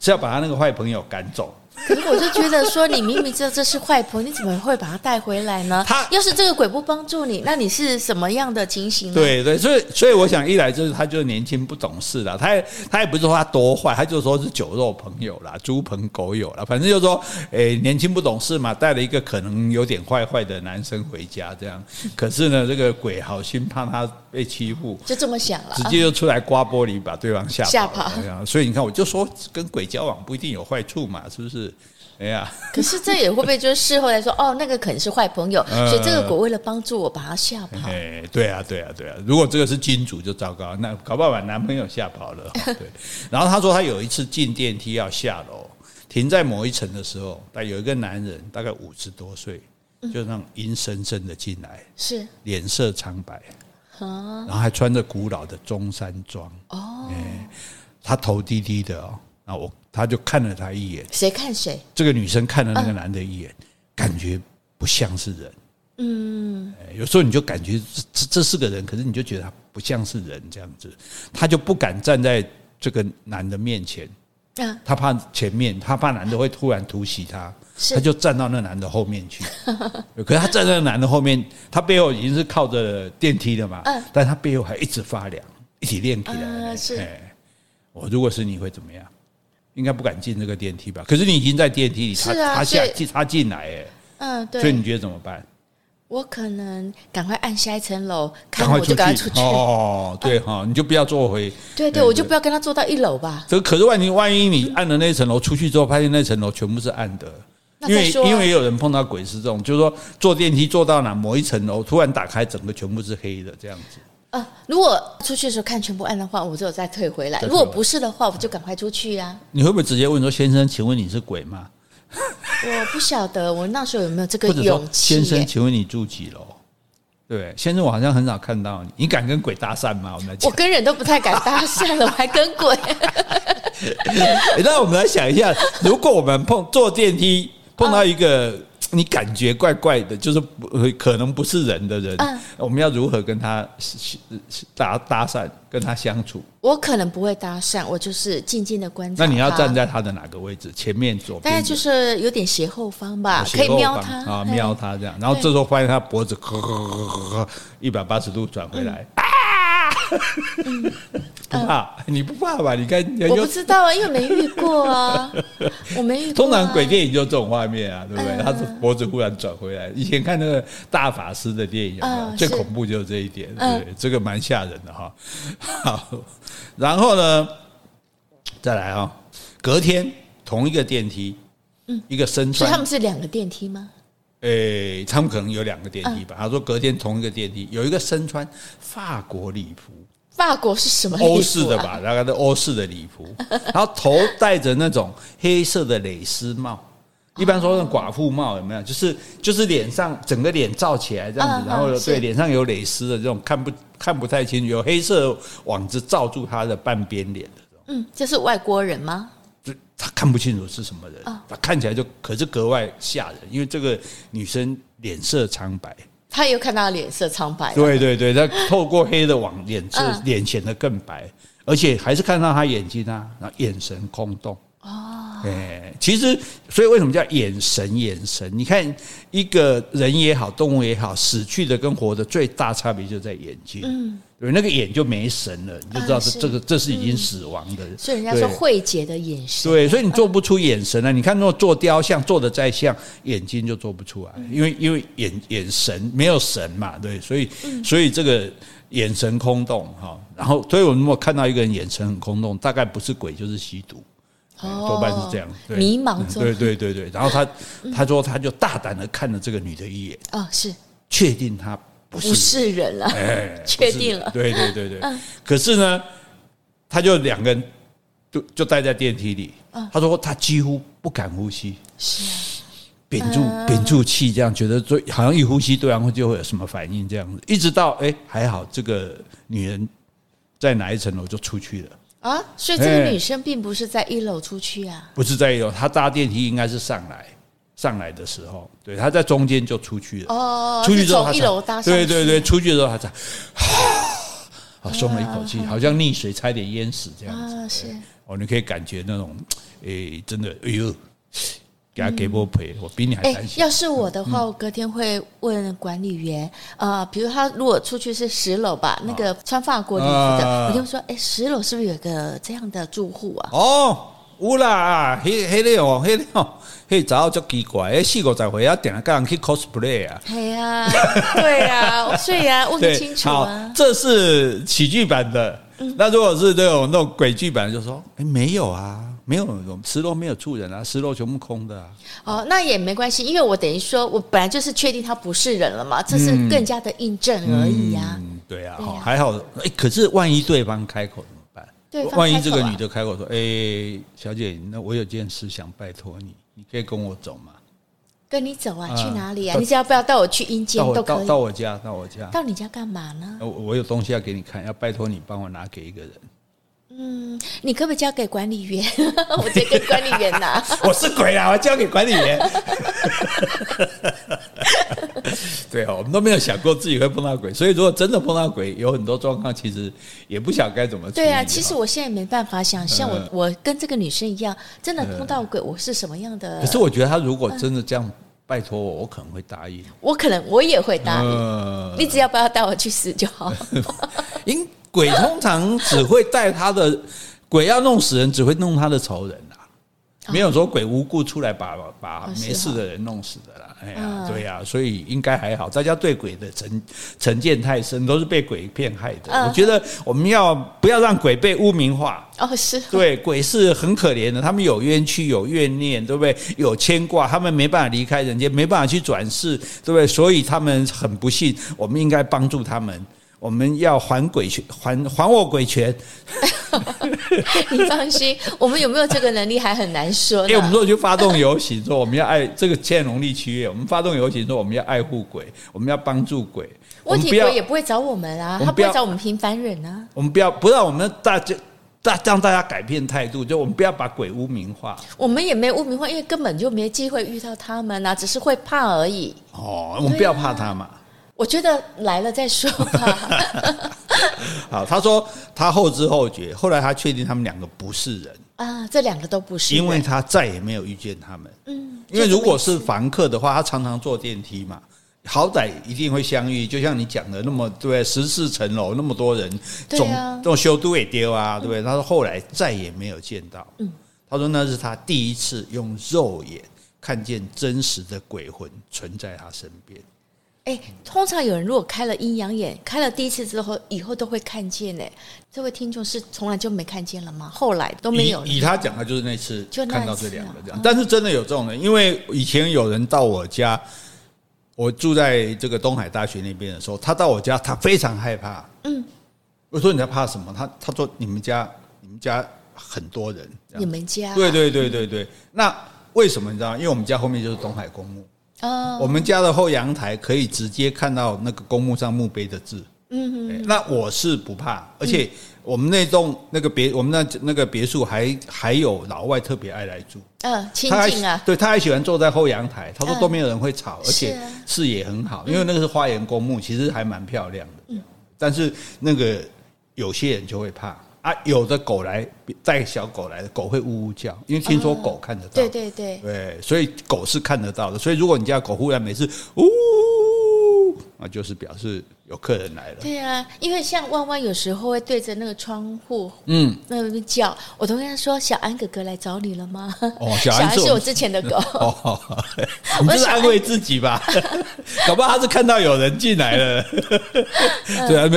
是要把他那个坏朋友赶走。可是我就觉得说，你明明知道这是坏婆，你怎么会把他带回来呢？他要是这个鬼不帮助你，那你是什么样的情形呢？对对，所以所以我想，一来就是他就是年轻不懂事了，他也他也不是说他多坏，他就说是酒肉朋友啦，猪朋狗友啦，反正就是说，诶，年轻不懂事嘛，带了一个可能有点坏坏的男生回家这样。可是呢，这个鬼好心怕他被欺负，就这么想了，直接就出来刮玻璃，把对方吓吓跑。所以你看，我就说跟鬼交往不一定有坏处嘛，是不是？哎呀，可是这也会不会就是事后来说哦，那个可能是坏朋友，所以这个鬼为了帮助我把他吓跑。哎，对啊，对啊，对啊！如果这个是金主就糟糕，那搞不好把男朋友吓跑了。对，然后他说他有一次进电梯要下楼，停在某一层的时候，但有一个男人大概五十多岁，就那种阴森森的进来，是脸色苍白，然后还穿着古老的中山装。哦，哎，他头低低的哦，那我他就看了他一眼。谁看谁？这个女生看了那个男的一眼，感觉不像是人。嗯，有时候你就感觉这这是个人，可是你就觉得他不像是人这样子，他就不敢站在这个男的面前。他怕前面，他怕男的会突然突袭他，他就站到那男的后面去。可是他站在那男的后面，他背后已经是靠着电梯的嘛，但他背后还一直发凉，一起练起来。是，我如果是你会怎么样？应该不敢进这个电梯吧？可是你已经在电梯里，他他下他进来，哎，嗯，对，所以你觉得怎么办？我可能赶快按下一层楼，看我就赶快出去。哦，对哈，你就不要坐回。对对，我就不要跟他坐到一楼吧。这可是万一万一你按了那层楼出去之后，发现那层楼全部是暗的，因为因为也有人碰到鬼是这种，就是说坐电梯坐到哪某一层楼，突然打开，整个全部是黑的这样子。啊，如果出去的时候看全部暗的话，我就再退回来。如果不是的话，我就赶快出去呀。你会不会直接问说：“先生，请问你是鬼吗？”我不晓得我那时候有没有这个勇气。先生，请问你住几楼？对，先生，我好像很少看到你。你敢跟鬼搭讪吗？我们来讲，我跟人都不太敢搭讪了，我还跟鬼。那我们来想一下，如果我们碰坐电梯碰到一个。你感觉怪怪的，就是不可能不是人的人，嗯、我们要如何跟他搭搭讪，跟他相处？我可能不会搭讪，我就是静静的观察。那你要站在他的哪个位置？前面左边？大概就是有点斜后方吧，可以瞄他啊，瞄他这样。然后这时候发现他脖子一百八十度转回来。嗯嗯、不怕？你不怕吧？你看，我不知道啊，因为没遇过啊，我没遇过、啊。通常鬼电影就这种画面啊，对不对？他是脖子忽然转回来。以前看那个大法师的电影有没有，嗯、最恐怖就是这一点，嗯、对，这个蛮吓人的哈。好，然后呢，再来啊，隔天同一个电梯，嗯，一个身穿，所以他们是两个电梯吗？诶、欸，他们可能有两个电梯吧。他说隔天同一个电梯，有一个身穿法国礼服。法国是什么？欧式的吧，大概是欧式的礼服。然后头戴着那种黑色的蕾丝帽，一般说那种寡妇帽有没有？就是就是脸上整个脸罩起来这样子，然后对脸上有蕾丝的这种看不看不太清楚，有黑色网子罩住他的半边脸的这种。嗯，这是外国人吗？他看不清楚是什么人，他看起来就可是格外吓人，因为这个女生脸色苍白，他又看到脸色苍白，对对对，他透过黑的网脸色脸显得更白，而且还是看到他眼睛啊，然后眼神空洞。哦，哎，其实所以为什么叫眼神？眼神，你看一个人也好，动物也好，死去的跟活的最大差别就在眼睛，嗯。对，那个眼就没神了，你就知道是这个，这是已经死亡的。所以人家说慧姐的眼神。对，所以你做不出眼神来。你看，如果做雕像做的再像，眼睛就做不出来，因为因为眼眼神没有神嘛，对，所以所以这个眼神空洞哈。然后，所以我们如果看到一个人眼神很空洞，大概不是鬼就是吸毒，多半是这样。迷茫中。对对对对，然后他他说他就大胆的看了这个女的一眼，哦，是确定她。不是，不是人了，哎，确定了。对对对对。嗯、可是呢，他就两个人就就待在电梯里。嗯、他说他几乎不敢呼吸，是屏住屏住气，这样觉得就好像一呼吸对方就会有什么反应这样子。一直到哎还好，这个女人在哪一层楼就出去了啊？所以这个女生并不是在一楼出去啊？不是在一楼，她搭电梯应该是上来。上来的时候，对，他在中间就出去了。哦，出去之后一楼搭上去。对对对，出去的时候他在，啊，松了一口气，好像溺水差点淹死这样子。啊，是。哦，你可以感觉那种，诶，真的，哎呦，给他给我赔，我比你还担心。要是我的话，我隔天会问管理员，啊，比如他如果出去是十楼吧，那个穿法国礼服的，我就说，哎，十楼是不是有个这样的住户啊？哦。有啦，迄、迄个哦，迄个哦，迄早就足奇怪，诶，四五十岁啊，定下个人去 cosplay 啊。系啊，对啊，所以啊，问清楚啊。这是喜剧版的，嗯、那如果是这种那种鬼剧版，就说，诶，没有啊，没有，十楼没有住人啊，十楼全部空的啊。哦，那也没关系，因为我等于说我本来就是确定他不是人了嘛，这是更加的印证而已啊。嗯，对啊，好，还好，诶，可是万一对方开口怎么办。万一这个女的开口说：“哎，小姐，那我有件事想拜托你，你可以跟我走吗？”跟你走啊？去哪里啊？你只要不要带我去阴间都可以。到我家，到我家。到你家干嘛呢？我我有东西要给你看，要拜托你帮我拿给一个人。嗯，你可不可以交给管理员？我直接跟管理员拿。我是鬼啊！我交给管理员。对哦，我们都没有想过自己会碰到鬼，所以如果真的碰到鬼，有很多状况其实也不想该怎么。对啊，其实我现在没办法想象，我我跟这个女生一样，真的碰到鬼，我是什么样的？可是我觉得他如果真的这样拜托我，我可能会答应。我可能我也会答应，你只要不要带我去死就好。因鬼通常只会带他的鬼要弄死人，只会弄他的仇人啊，没有说鬼无故出来把把没事的人弄死的啦。哎呀，对呀，所以应该还好。大家对鬼的成成见太深，都是被鬼骗害的。我觉得我们要不要让鬼被污名化？哦，是对鬼是很可怜的，他们有冤屈，有怨念，对不对？有牵挂，他们没办法离开人间，没办法去转世，对不对？所以他们很不幸，我们应该帮助他们。我们要还鬼权，还还我鬼权。你放心，我们有没有这个能力还很难说。因为我们说去发动游行，说我们要爱这个现在农历七月，我们发动游行说我们要爱护鬼，我们要帮助鬼。问题鬼也不会找我们啊，他不会找我们平凡人啊。我们不要不让我们大家大让大家改变态度，就我们不要把鬼污名化。我们也没污名化，因为根本就没机会遇到他们啊，只是会怕而已。哦，我们不要怕他嘛。我觉得来了再说吧。好，他说他后知后觉，后来他确定他们两个不是人啊，这两个都不是，因为他再也没有遇见他们。嗯，因为如果是房客的话，他常常坐电梯嘛，好歹一定会相遇。就像你讲的那么对，十四层楼那么多人，总这种修都也丢啊，对不对？他说后来再也没有见到。嗯，他说那是他第一次用肉眼看见真实的鬼魂存在他身边。哎，通常有人如果开了阴阳眼，开了第一次之后，以后都会看见。呢，这位听众是从来就没看见了吗？后来都没有。以，以他讲的，就是那次看到这两个这样。但是真的有这种人，因为以前有人到我家，我住在这个东海大学那边的时候，他到我家，他非常害怕。嗯，我说你在怕什么？他他说你们家你们家很多人。你们家？对对对对对。那为什么你知道？因为我们家后面就是东海公墓。哦，我们家的后阳台可以直接看到那个公墓上墓碑的字。嗯，那我是不怕，而且我们那栋那个别，我们那那个别墅还还有老外特别爱来住。嗯，亲近啊，对，他还喜欢坐在后阳台，他说都没有人会吵，而且视野很好，因为那个是花园公墓，其实还蛮漂亮的。嗯，但是那个有些人就会怕。啊，有的狗来带小狗来的狗会呜呜叫，因为听说狗看得到。对对对，对，所以狗是看得到的。所以如果你家狗忽然每次呜，那就是表示有客人来了。对啊，因为像弯弯有时候会对着那个窗户，嗯，那边叫，我都跟他说：“小安哥哥来找你了吗？”哦，小安是我之前的狗。哦，你这是安慰自己吧？搞不好他是看到有人进来了，对啊，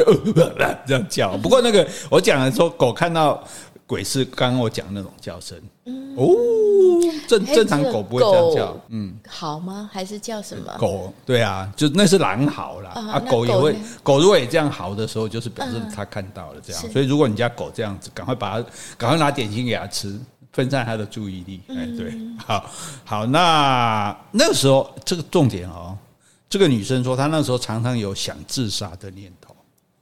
这样叫。不过那个我讲的说。狗看到鬼是刚刚我讲那种叫声，嗯、哦，正正常狗不会这样叫，嗯，好吗？还是叫什么？狗对啊，就那是狼嚎啦。啊，狗也会，狗如果也这样嚎的时候，就是表示它看到了这样。所以如果你家狗这样子，赶快把它，赶快拿点心给它吃，分散它的注意力。哎，对，好好，那那个时候这个重点哦，这个女生说她那时候常常有想自杀的念头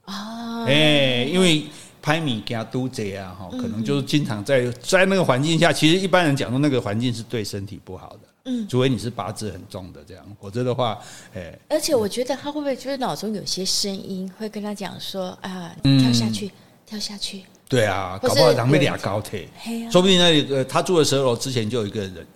啊，哎，因为。拍米给他督贼啊，哈，可能就是经常在在那个环境下，其实一般人讲说那个环境是对身体不好的，嗯，除非你是八字很重的这样，否则的话，哎，而且我觉得他会不会就是脑中有些声音会跟他讲说啊，跳下去，跳下去，对啊，搞不好两边俩高铁，说不定那个他住的十二楼之前就有一个人。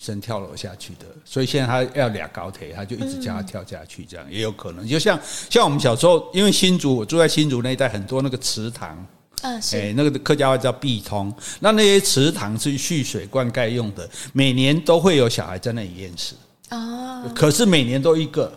生跳楼下去的，所以现在他要俩高铁，他就一直叫他跳下去，这样也有可能。就像像我们小时候，因为新竹，我住在新竹那一带，很多那个池塘，嗯，哎，那个客家话叫碧通，那那些池塘是蓄水灌溉用的，每年都会有小孩在那里淹死哦，可是每年都一个，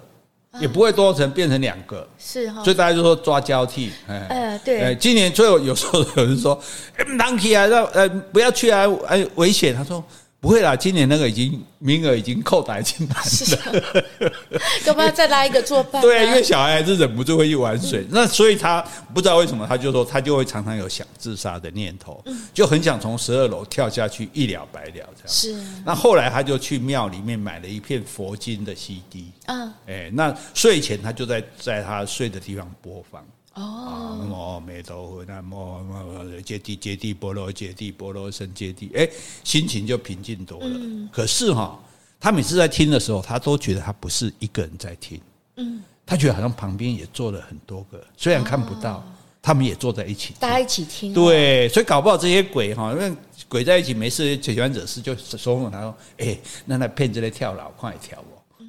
也不会多成变成两个，是哈。所以大家就说抓交替，哎，对，今年最后有时候有人说，哎，不能去啊，让呃不要去啊，哎，危险。他说。不会啦，今年那个已经名额已经扣打已经满了，要不要再拉一个作伴？对，因为小孩还是忍不住会去玩水，那所以他不知道为什么，他就说他就会常常有想自杀的念头，就很想从十二楼跳下去一了百了这样。是。那后来他就去庙里面买了一片佛经的 CD 嗯，哎，那睡前他就在在他睡的地方播放。哦，那么阿弥陀佛，那么揭谛揭谛波罗揭谛波罗僧揭谛，哎，心情就平静多了。嗯、可是哈，他每次在听的时候，他都觉得他不是一个人在听。嗯，他觉得好像旁边也坐了很多个，虽然看不到，哦、他们也坐在一起，大家一起听。对，所以搞不好这些鬼哈，因为鬼在一起没事，喜欢惹事，就怂恿他说：“哎，那那骗子来跳楼，快跳。”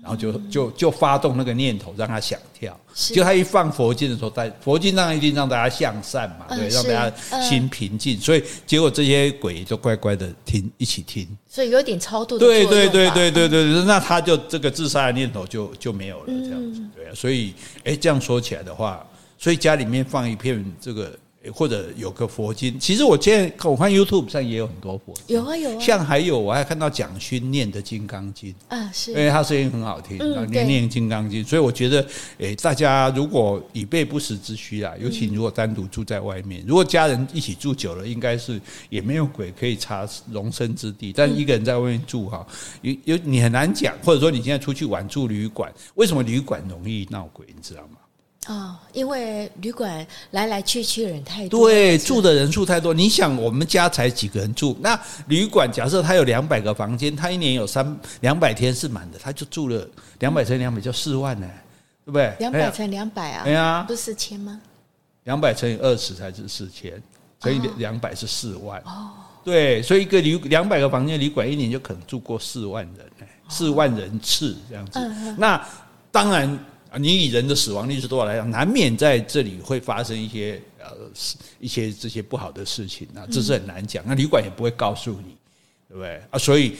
然后就就就发动那个念头，让他想跳。就他一放佛经的时候，在佛经上一定让大家向善嘛，对，让大家心平静。所以结果这些鬼就乖乖的听，一起听。所以有点超度的。对对对对对对，那他就这个自杀的念头就就没有了，这样子。对啊，所以哎，这样说起来的话，所以家里面放一片这个。或者有个佛经，其实我现在我看 YouTube 上也有很多佛经，有啊有啊，像还有我还看到蒋勋念的《金刚经》啊，是，因为他声音很好听，嗯，念念《金刚经》，所以我觉得，诶，大家如果以备不时之需啊，尤其如果单独住在外面，如果家人一起住久了，应该是也没有鬼可以查容身之地，但一个人在外面住哈，有有你很难讲，或者说你现在出去玩住旅馆，为什么旅馆容易闹鬼，你知道吗？哦，因为旅馆来来去去的人太多，对，住的人数太多。你想，我们家才几个人住，那旅馆假设它有两百个房间，它一年有三两百天是满的，他就住了两百乘两百就四万呢，对不对？两百乘两百啊，对啊，不是四千吗？两百乘以二十才是四千，乘以两百是四万。哦，对，所以一个旅两百个房间旅馆一年就可能住过四万人，四万人次这样子。那当然。你以人的死亡率是多少来讲，难免在这里会发生一些呃一些这些不好的事情啊，这是很难讲。那旅馆也不会告诉你，对不对啊？所以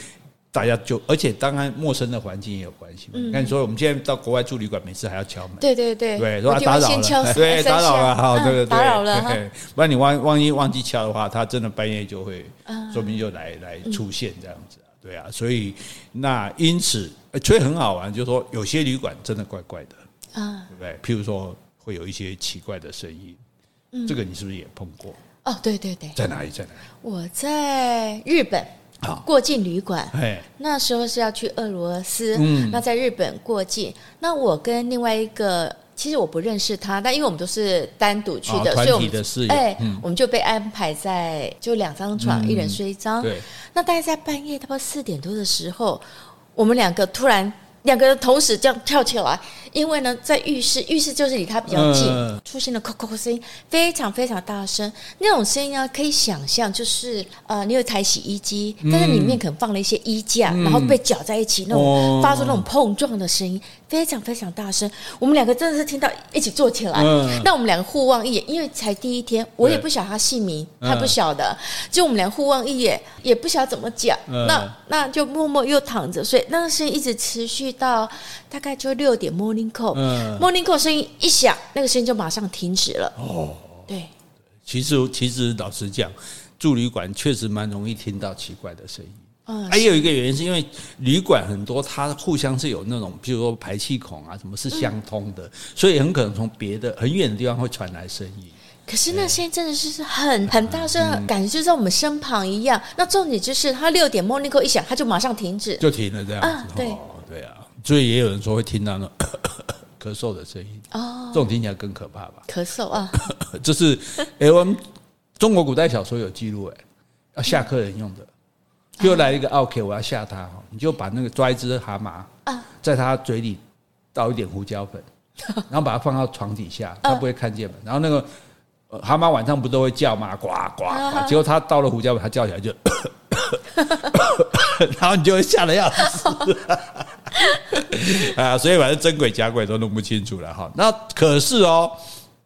大家就，而且当然陌生的环境也有关系嘛。你看，所以我们现在到国外住旅馆，每次还要敲门，对对对，对，说打扰了，对，打扰了，好，对对对，打扰了，不然你万万一忘记敲的话，他真的半夜就会，说不定就来来出现这样子。对啊，所以那因此，所以很好玩，就是说有些旅馆真的怪怪的。啊，对不对？譬如说，会有一些奇怪的声音，嗯，这个你是不是也碰过？哦，对对对，在哪里？在哪里？我在日本，过境旅馆，哎，那时候是要去俄罗斯，嗯，那在日本过境，那我跟另外一个，其实我不认识他，但因为我们都是单独去的，团体的室友，哎，我们就被安排在就两张床，一人睡一张，对。那大概在半夜，差不多四点多的时候，我们两个突然两个人同时这样跳起来。因为呢，在浴室，浴室就是离他比较近，呃、出现了“扣扣”声音，非常非常大声。那种声音呢，可以想象，就是呃，你有一台洗衣机，但是里面可能放了一些衣架，嗯、然后被搅在一起，那种发出那种碰撞的声音，非常非常大声。我们两个真的是听到一起坐起来。嗯、那我们两个互望一眼，因为才第一天，我也不晓得他姓名，他不晓得，就我们俩互望一眼，也不晓得怎么讲。呃、那那就默默又躺着睡，那个声音一直持续到大概就六点 morning。call。嗯，morning call 声音一响，那个声音就马上停止了。哦，对，其实其实老实讲，住旅馆确实蛮容易听到奇怪的声音。嗯，还有一个原因是因为旅馆很多，它互相是有那种，比如说排气孔啊，什么是相通的，所以很可能从别的很远的地方会传来声音。可是那声音真的是很很大声，感觉就在我们身旁一样。那重点就是，它六点 morning call 一响，它就马上停止，就停了这样子。对，对啊。所以也有人说会听到那种咳嗽的声音哦，这种听起来更可怕吧？咳嗽啊，这是哎，我们中国古代小说有记录哎，要下课人用的，就来一个 OK，我要吓他，你就把那个抓一只蛤蟆啊，在他嘴里倒一点胡椒粉，然后把它放到床底下，他不会看见嘛。然后那个蛤蟆晚上不都会叫吗？呱呱呱，结果他倒了胡椒粉，他叫起来就，然后你就会吓得要死。啊，所以反正真鬼假鬼都弄不清楚了哈。那可是哦，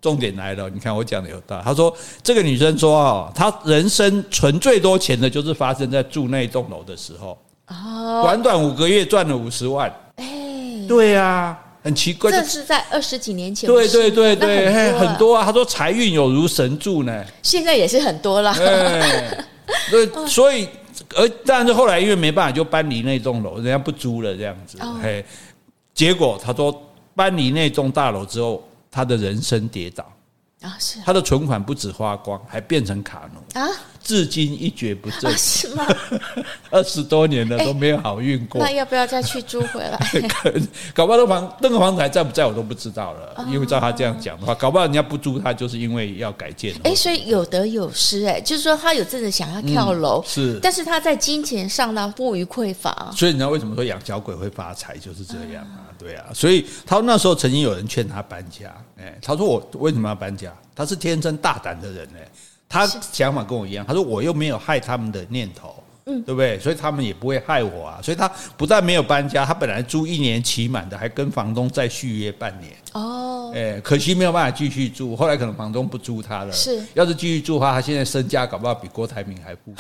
重点来了，你看我讲的有道理。他说这个女生说啊，她人生存最多钱的就是发生在住那一栋楼的时候。哦，短短五个月赚了五十万。哎，对呀，很奇怪，这是在二十几年前。对对对对，很多啊。他说财运有如神助呢。现在也是很多了。对，所以。而但是后来因为没办法，就搬离那栋楼，人家不租了这样子。哦、嘿，结果他说搬离那栋大楼之后，他的人生跌倒。啊，是他的存款不止花光，还变成卡奴。啊，至今一蹶不振，是吗？二十多年了都没有好运过，那要不要再去租回来？搞不好那房那个房子还在不在我都不知道了，因为照他这样讲的话，搞不好人家不租他就是因为要改建。哎，所以有得有失，哎，就是说他有真的想要跳楼，是，但是他在金钱上呢过于匮乏，所以你知道为什么说养小鬼会发财就是这样啊？对啊，所以他那时候曾经有人劝他搬家，哎，他说我为什么要搬家？他是天生大胆的人呢，他想法跟我一样。他说我又没有害他们的念头，嗯，对不对？所以他们也不会害我啊。所以他不但没有搬家，他本来租一年期满的，还跟房东再续约半年。哦，哎，可惜没有办法继续住。后来可能房东不租他了。是，要是继续住的话，他现在身家搞不好比郭台铭还富。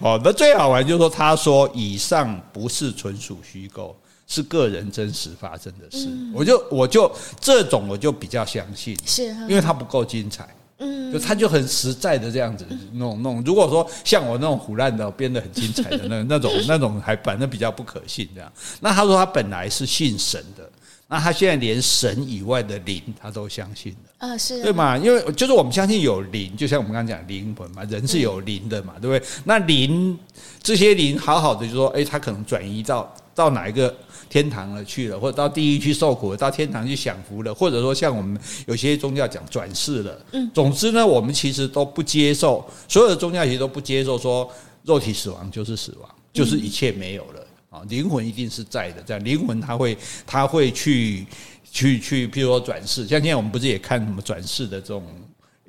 哦，那最好玩就是说，他说以上不是纯属虚构。是个人真实发生的事，嗯、我就我就这种我就比较相信，是，因为他不够精彩，嗯，就他就很实在的这样子弄弄。如果说像我那种胡乱的编得很精彩的那 那种那种还反正比较不可信这样。那他说他本来是信神的，那他现在连神以外的灵他都相信了啊，是对嘛？因为就是我们相信有灵，就像我们刚刚讲灵魂嘛，人是有灵的嘛，对不对？那灵这些灵好好的就说，哎，他可能转移到到哪一个？天堂了去了，或者到地狱去受苦了，到天堂去享福了，或者说像我们有些宗教讲转世了。嗯，总之呢，我们其实都不接受，所有的宗教其实都不接受说肉体死亡就是死亡，就是一切没有了啊，灵魂一定是在的。这样灵魂它会它会去去去，譬如说转世，像现在我们不是也看什么转世的这种。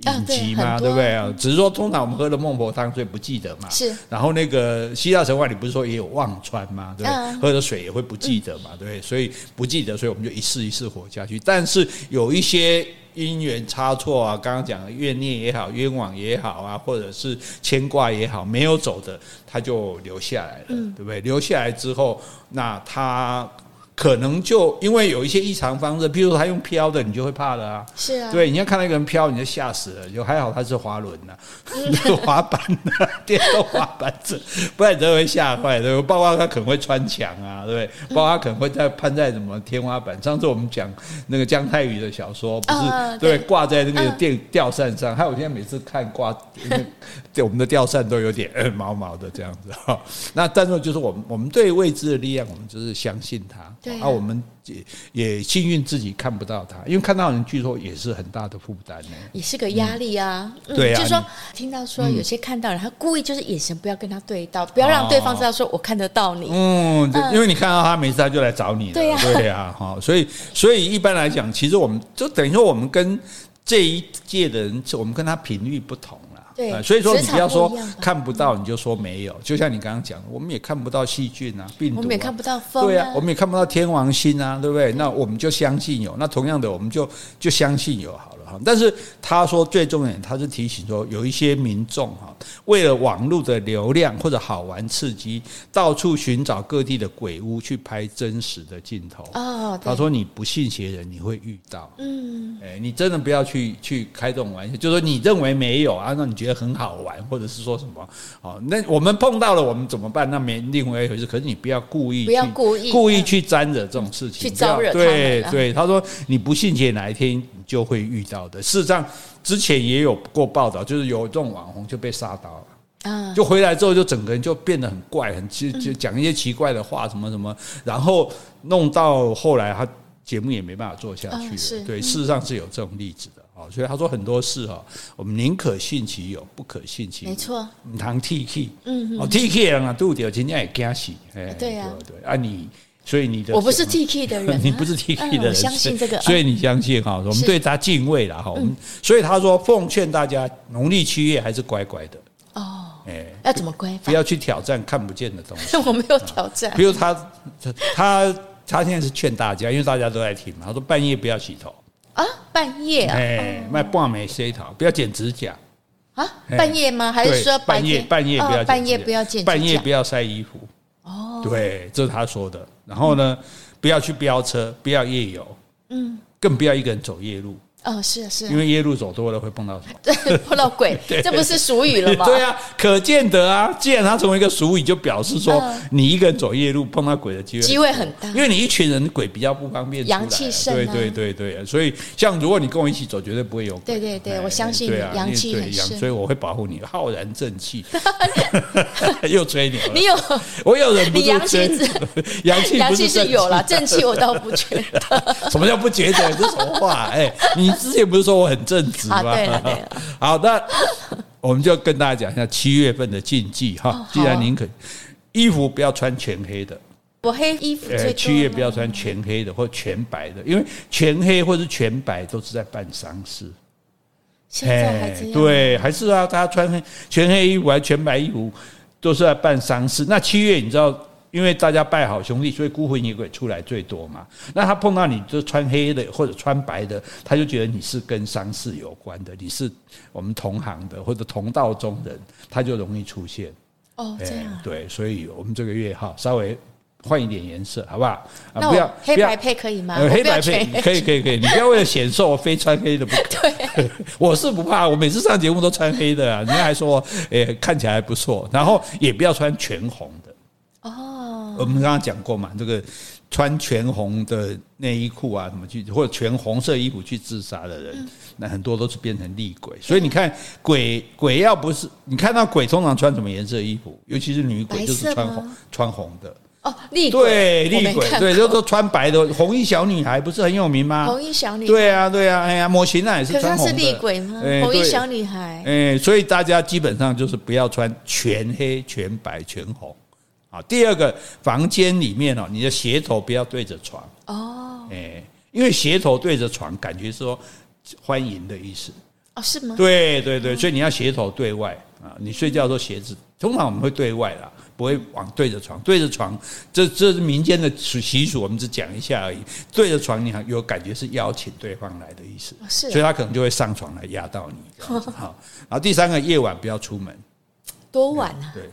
影集嘛，对不对啊？只是说，通常我们喝了孟婆汤，所以不记得嘛。是。然后那个希腊神话里不是说也有忘川嘛？对不对？喝了水也会不记得嘛，对不对？所以不记得，所以我们就一世一世活下去。但是有一些因缘差错啊，刚刚讲的怨念也好，冤枉也好啊，或者是牵挂也好，没有走的，他就留下来了，对不对？留下来之后，那他。可能就因为有一些异常方式，比如说他用飘的，你就会怕了啊。是啊，对，你要看到一个人飘，你就吓死了。就还好他是滑轮的、啊，嗯、滑板的、啊，电动滑板子，不然你都会吓坏。对，包括他可能会穿墙啊，对，包括他可能会在攀在什么天花板。上次我们讲那个姜太宇的小说，不是、哦、对挂在那个电吊扇上，还有我现在每次看挂，对我们的吊扇都有点毛毛的这样子哈。那但是就是我们我们对未知的力量，我们就是相信它。对啊，我们也也幸运自己看不到他，因为看到人据说也是很大的负担呢，也是个压力啊。对啊，就是说听到说有些看到人，他故意就是眼神不要跟他对到，不要让对方知道说我看得到你。嗯，因为你看到他，没事他就来找你了。对呀，对呀，哈，所以所以一般来讲，其实我们就等于说我们跟这一届的人，我们跟他频率不同。对，所以说你不要说看不到，你就说没有。就像你刚刚讲，我们也看不到细菌啊、病毒啊，我们也看不到风，对啊，我们也看不到天王星啊，对不对？那我们就相信有。那同样的，我们就就相信有好了。但是他说最重点，他是提醒说有一些民众哈，为了网络的流量或者好玩刺激，到处寻找各地的鬼屋去拍真实的镜头。哦，他说你不信邪人，你会遇到。嗯，哎，你真的不要去去开这种玩笑，就是说你认为没有啊，那你觉得很好玩，或者是说什么？哦，那我们碰到了，我们怎么办？那没另外一回事。可是你不要故意，不要故意故意去沾惹这种事情，去招惹他。对对，他说你不信邪，哪一天你就会遇到。事实上，之前也有过报道，就是有这种网红就被杀到了啊，就回来之后就整个人就变得很怪，很就就讲一些奇怪的话，什么什么，然后弄到后来他节目也没办法做下去了。对，事实上是有这种例子的啊，所以他说很多事哈，我们宁可信其有，不可信其无。没错，唔通 T K，嗯，哦 T K 人啊，都掉，今天也惊死，哎，对呀，对啊，你。所以你的我不是 T K 的人，你不是 T K 的人，我相信这个，所以你相信哈，我们对他敬畏了哈。我们所以他说，奉劝大家农历七月还是乖乖的哦。哎，要怎么乖？不要去挑战看不见的东西。我没有挑战。比如他他他现在是劝大家，因为大家都在听嘛。他说半夜不要洗头啊，半夜啊，哎，卖半美 C 头，不要剪指甲啊，半夜吗？还是说半夜半夜不要半夜不要剪，半夜不要晒衣服哦。对，这是他说的。然后呢，不要去飙车，不要夜游，嗯，更不要一个人走夜路。哦，是啊，是啊，因为夜路走多了会碰到什么？对，碰到鬼，这不是俗语了吗？对啊，可见得啊，既然它成为一个俗语，就表示说你一个人走夜路碰到鬼的机会机会很大，因为你一群人鬼比较不方便。阳气盛，对对对对，所以像如果你跟我一起走，绝对不会有鬼。对对对，我相信阳气很盛，所以我会保护你，浩然正气。又吹牛，你有我有忍不住阳气，阳气阳气是有了，正气我倒不觉得。什么叫不觉得？这什么话？哎，你。之前不是说我很正直吗？对了对了，好那，我们就跟大家讲一下七月份的禁忌哈。既然您可衣服不要穿全黑的，我黑衣服。呃，七月不要穿全黑的或全白的，因为全黑或是全白都是在办丧事。现在还这样？对，还是啊，大家穿黑全黑衣服还全白衣服都是在办丧事。那七月你知道？因为大家拜好兄弟，所以孤魂野鬼出来最多嘛。那他碰到你就穿黑的或者穿白的，他就觉得你是跟丧事有关的，你是我们同行的或者同道中人，他就容易出现。哦，这样。对，所以我们这个月哈稍微换一点颜色，好不好？那不要黑白配可以吗？黑白配可以，可以，可以。你不要为了显瘦非穿黑的不可。对，我是不怕，我每次上节目都穿黑的啊，人家还说诶看起来还不错。然后也不要穿全红的。我们刚刚讲过嘛，这个穿全红的内衣裤啊，什么去或者全红色衣服去自杀的人，那很多都是变成厉鬼。所以你看，鬼鬼要不是你看到鬼，通常穿什么颜色衣服？尤其是女鬼，就是穿红穿红的。哦，厉鬼对厉鬼，对，就都穿白的。红衣小女孩不是很有名吗？红衣小女孩，对啊，对啊，哎呀，模型啊也是穿红的。可是厉鬼吗？红衣小女孩，哎，所以大家基本上就是不要穿全黑、全白、全红。啊，第二个房间里面哦，你的鞋头不要对着床哦，哎，因为鞋头对着床，感觉说欢迎的意思哦，是吗？对对对，所以你要鞋头对外啊，你睡觉的时候鞋子通常我们会对外啦，不会往对着床，对着床，这这是民间的习俗，我们只讲一下而已。对着床，你还有感觉是邀请对方来的意思，是，所以他可能就会上床来压到你。好，然后第三个夜晚不要出门，多晚啊？对。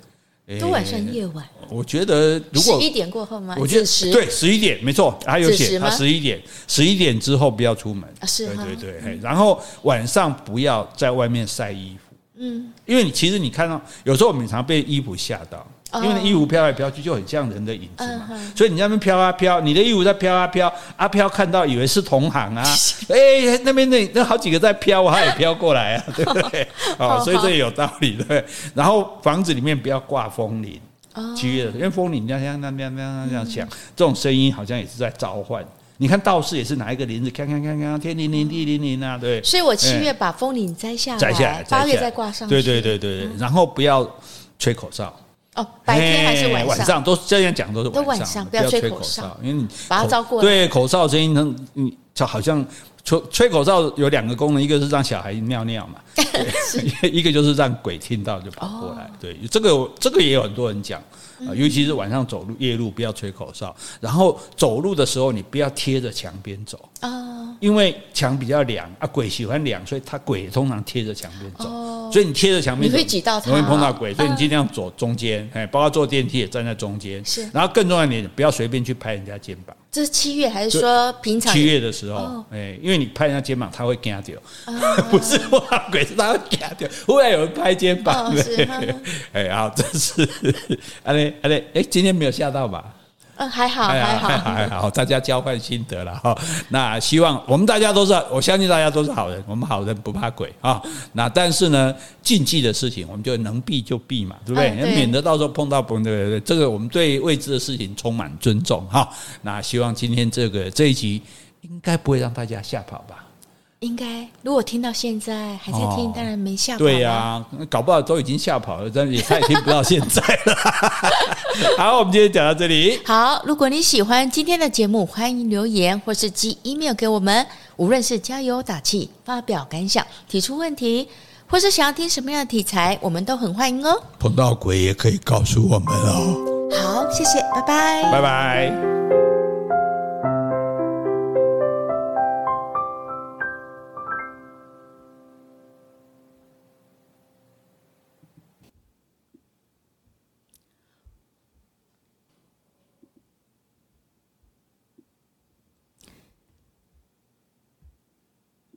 都晚上夜晚，我觉得如果十一点过后吗？我觉得对，十一点没错，还有写他十一点，十一点之后不要出门。是，对对对。然后晚上不要在外面晒衣服，嗯，因为你其实你看到有时候我们常被衣服吓到。因为衣服飘来飘去，就很像人的影子嘛，所以你在那边飘啊飘，你的衣服在飘啊飘，阿飘看到以为是同行啊，哎，那边那那好几个在飘，他也飘过来啊，对不对？哦，所以这也有道理，对。然后房子里面不要挂风铃，七月的，因为风铃这样这样这样这样响，这种声音好像也是在召唤。你看道士也是拿一个铃子，看看看看，天灵灵地灵灵啊，对。所以我七月把风铃摘下来，摘下来，八月再挂上。对对对对对，然后不要吹口哨。哦，白天还是晚上？晚上都这样讲，都是晚上，都晚上，不要吹口哨，因为你把它招过来。对，口哨声音能，你就好像吹吹口哨有两个功能，一个是让小孩尿尿嘛 一个就是让鬼听到就跑过来。对，这个这个也有很多人讲。尤其是晚上走路夜路不要吹口哨，然后走路的时候你不要贴着墙边走啊，因为墙比较凉啊，鬼喜欢凉，所以他鬼通常贴着墙边走，所以你贴着墙边走，你会挤到他，容易碰到鬼，所以你尽量走中间，哎，包括坐电梯也站在中间，是，然后更重要一点，不要随便去拍人家肩膀。这是七月还是说平常？七月的时候，哎，因为你拍人家肩膀，他会惊掉，不是怕鬼，是他会惊掉。忽然有人拍肩膀，哎，好，这是，哎哎，今天没有吓到吧？嗯，还好，还好，还好，大家交换心得了哈。那希望我们大家都是，我相信大家都是好人，我们好人不怕鬼啊。那但是呢，禁忌的事情，我们就能避就避嘛，对不对？免得到时候碰到不，对这个我们对未知的事情充满尊重哈。那希望今天这个这一集应该不会让大家吓跑吧。应该，如果听到现在还在听，当然没吓跑。对呀，搞不好都已经吓跑了，但是也他也听不到现在了。好，我们今天讲到这里。好，如果你喜欢今天的节目，欢迎留言或是寄 email 给我们。无论是加油打气、发表感想、提出问题，或是想要听什么样的题材，我们都很欢迎哦。碰到鬼也可以告诉我们哦。好，谢谢，拜拜，拜拜。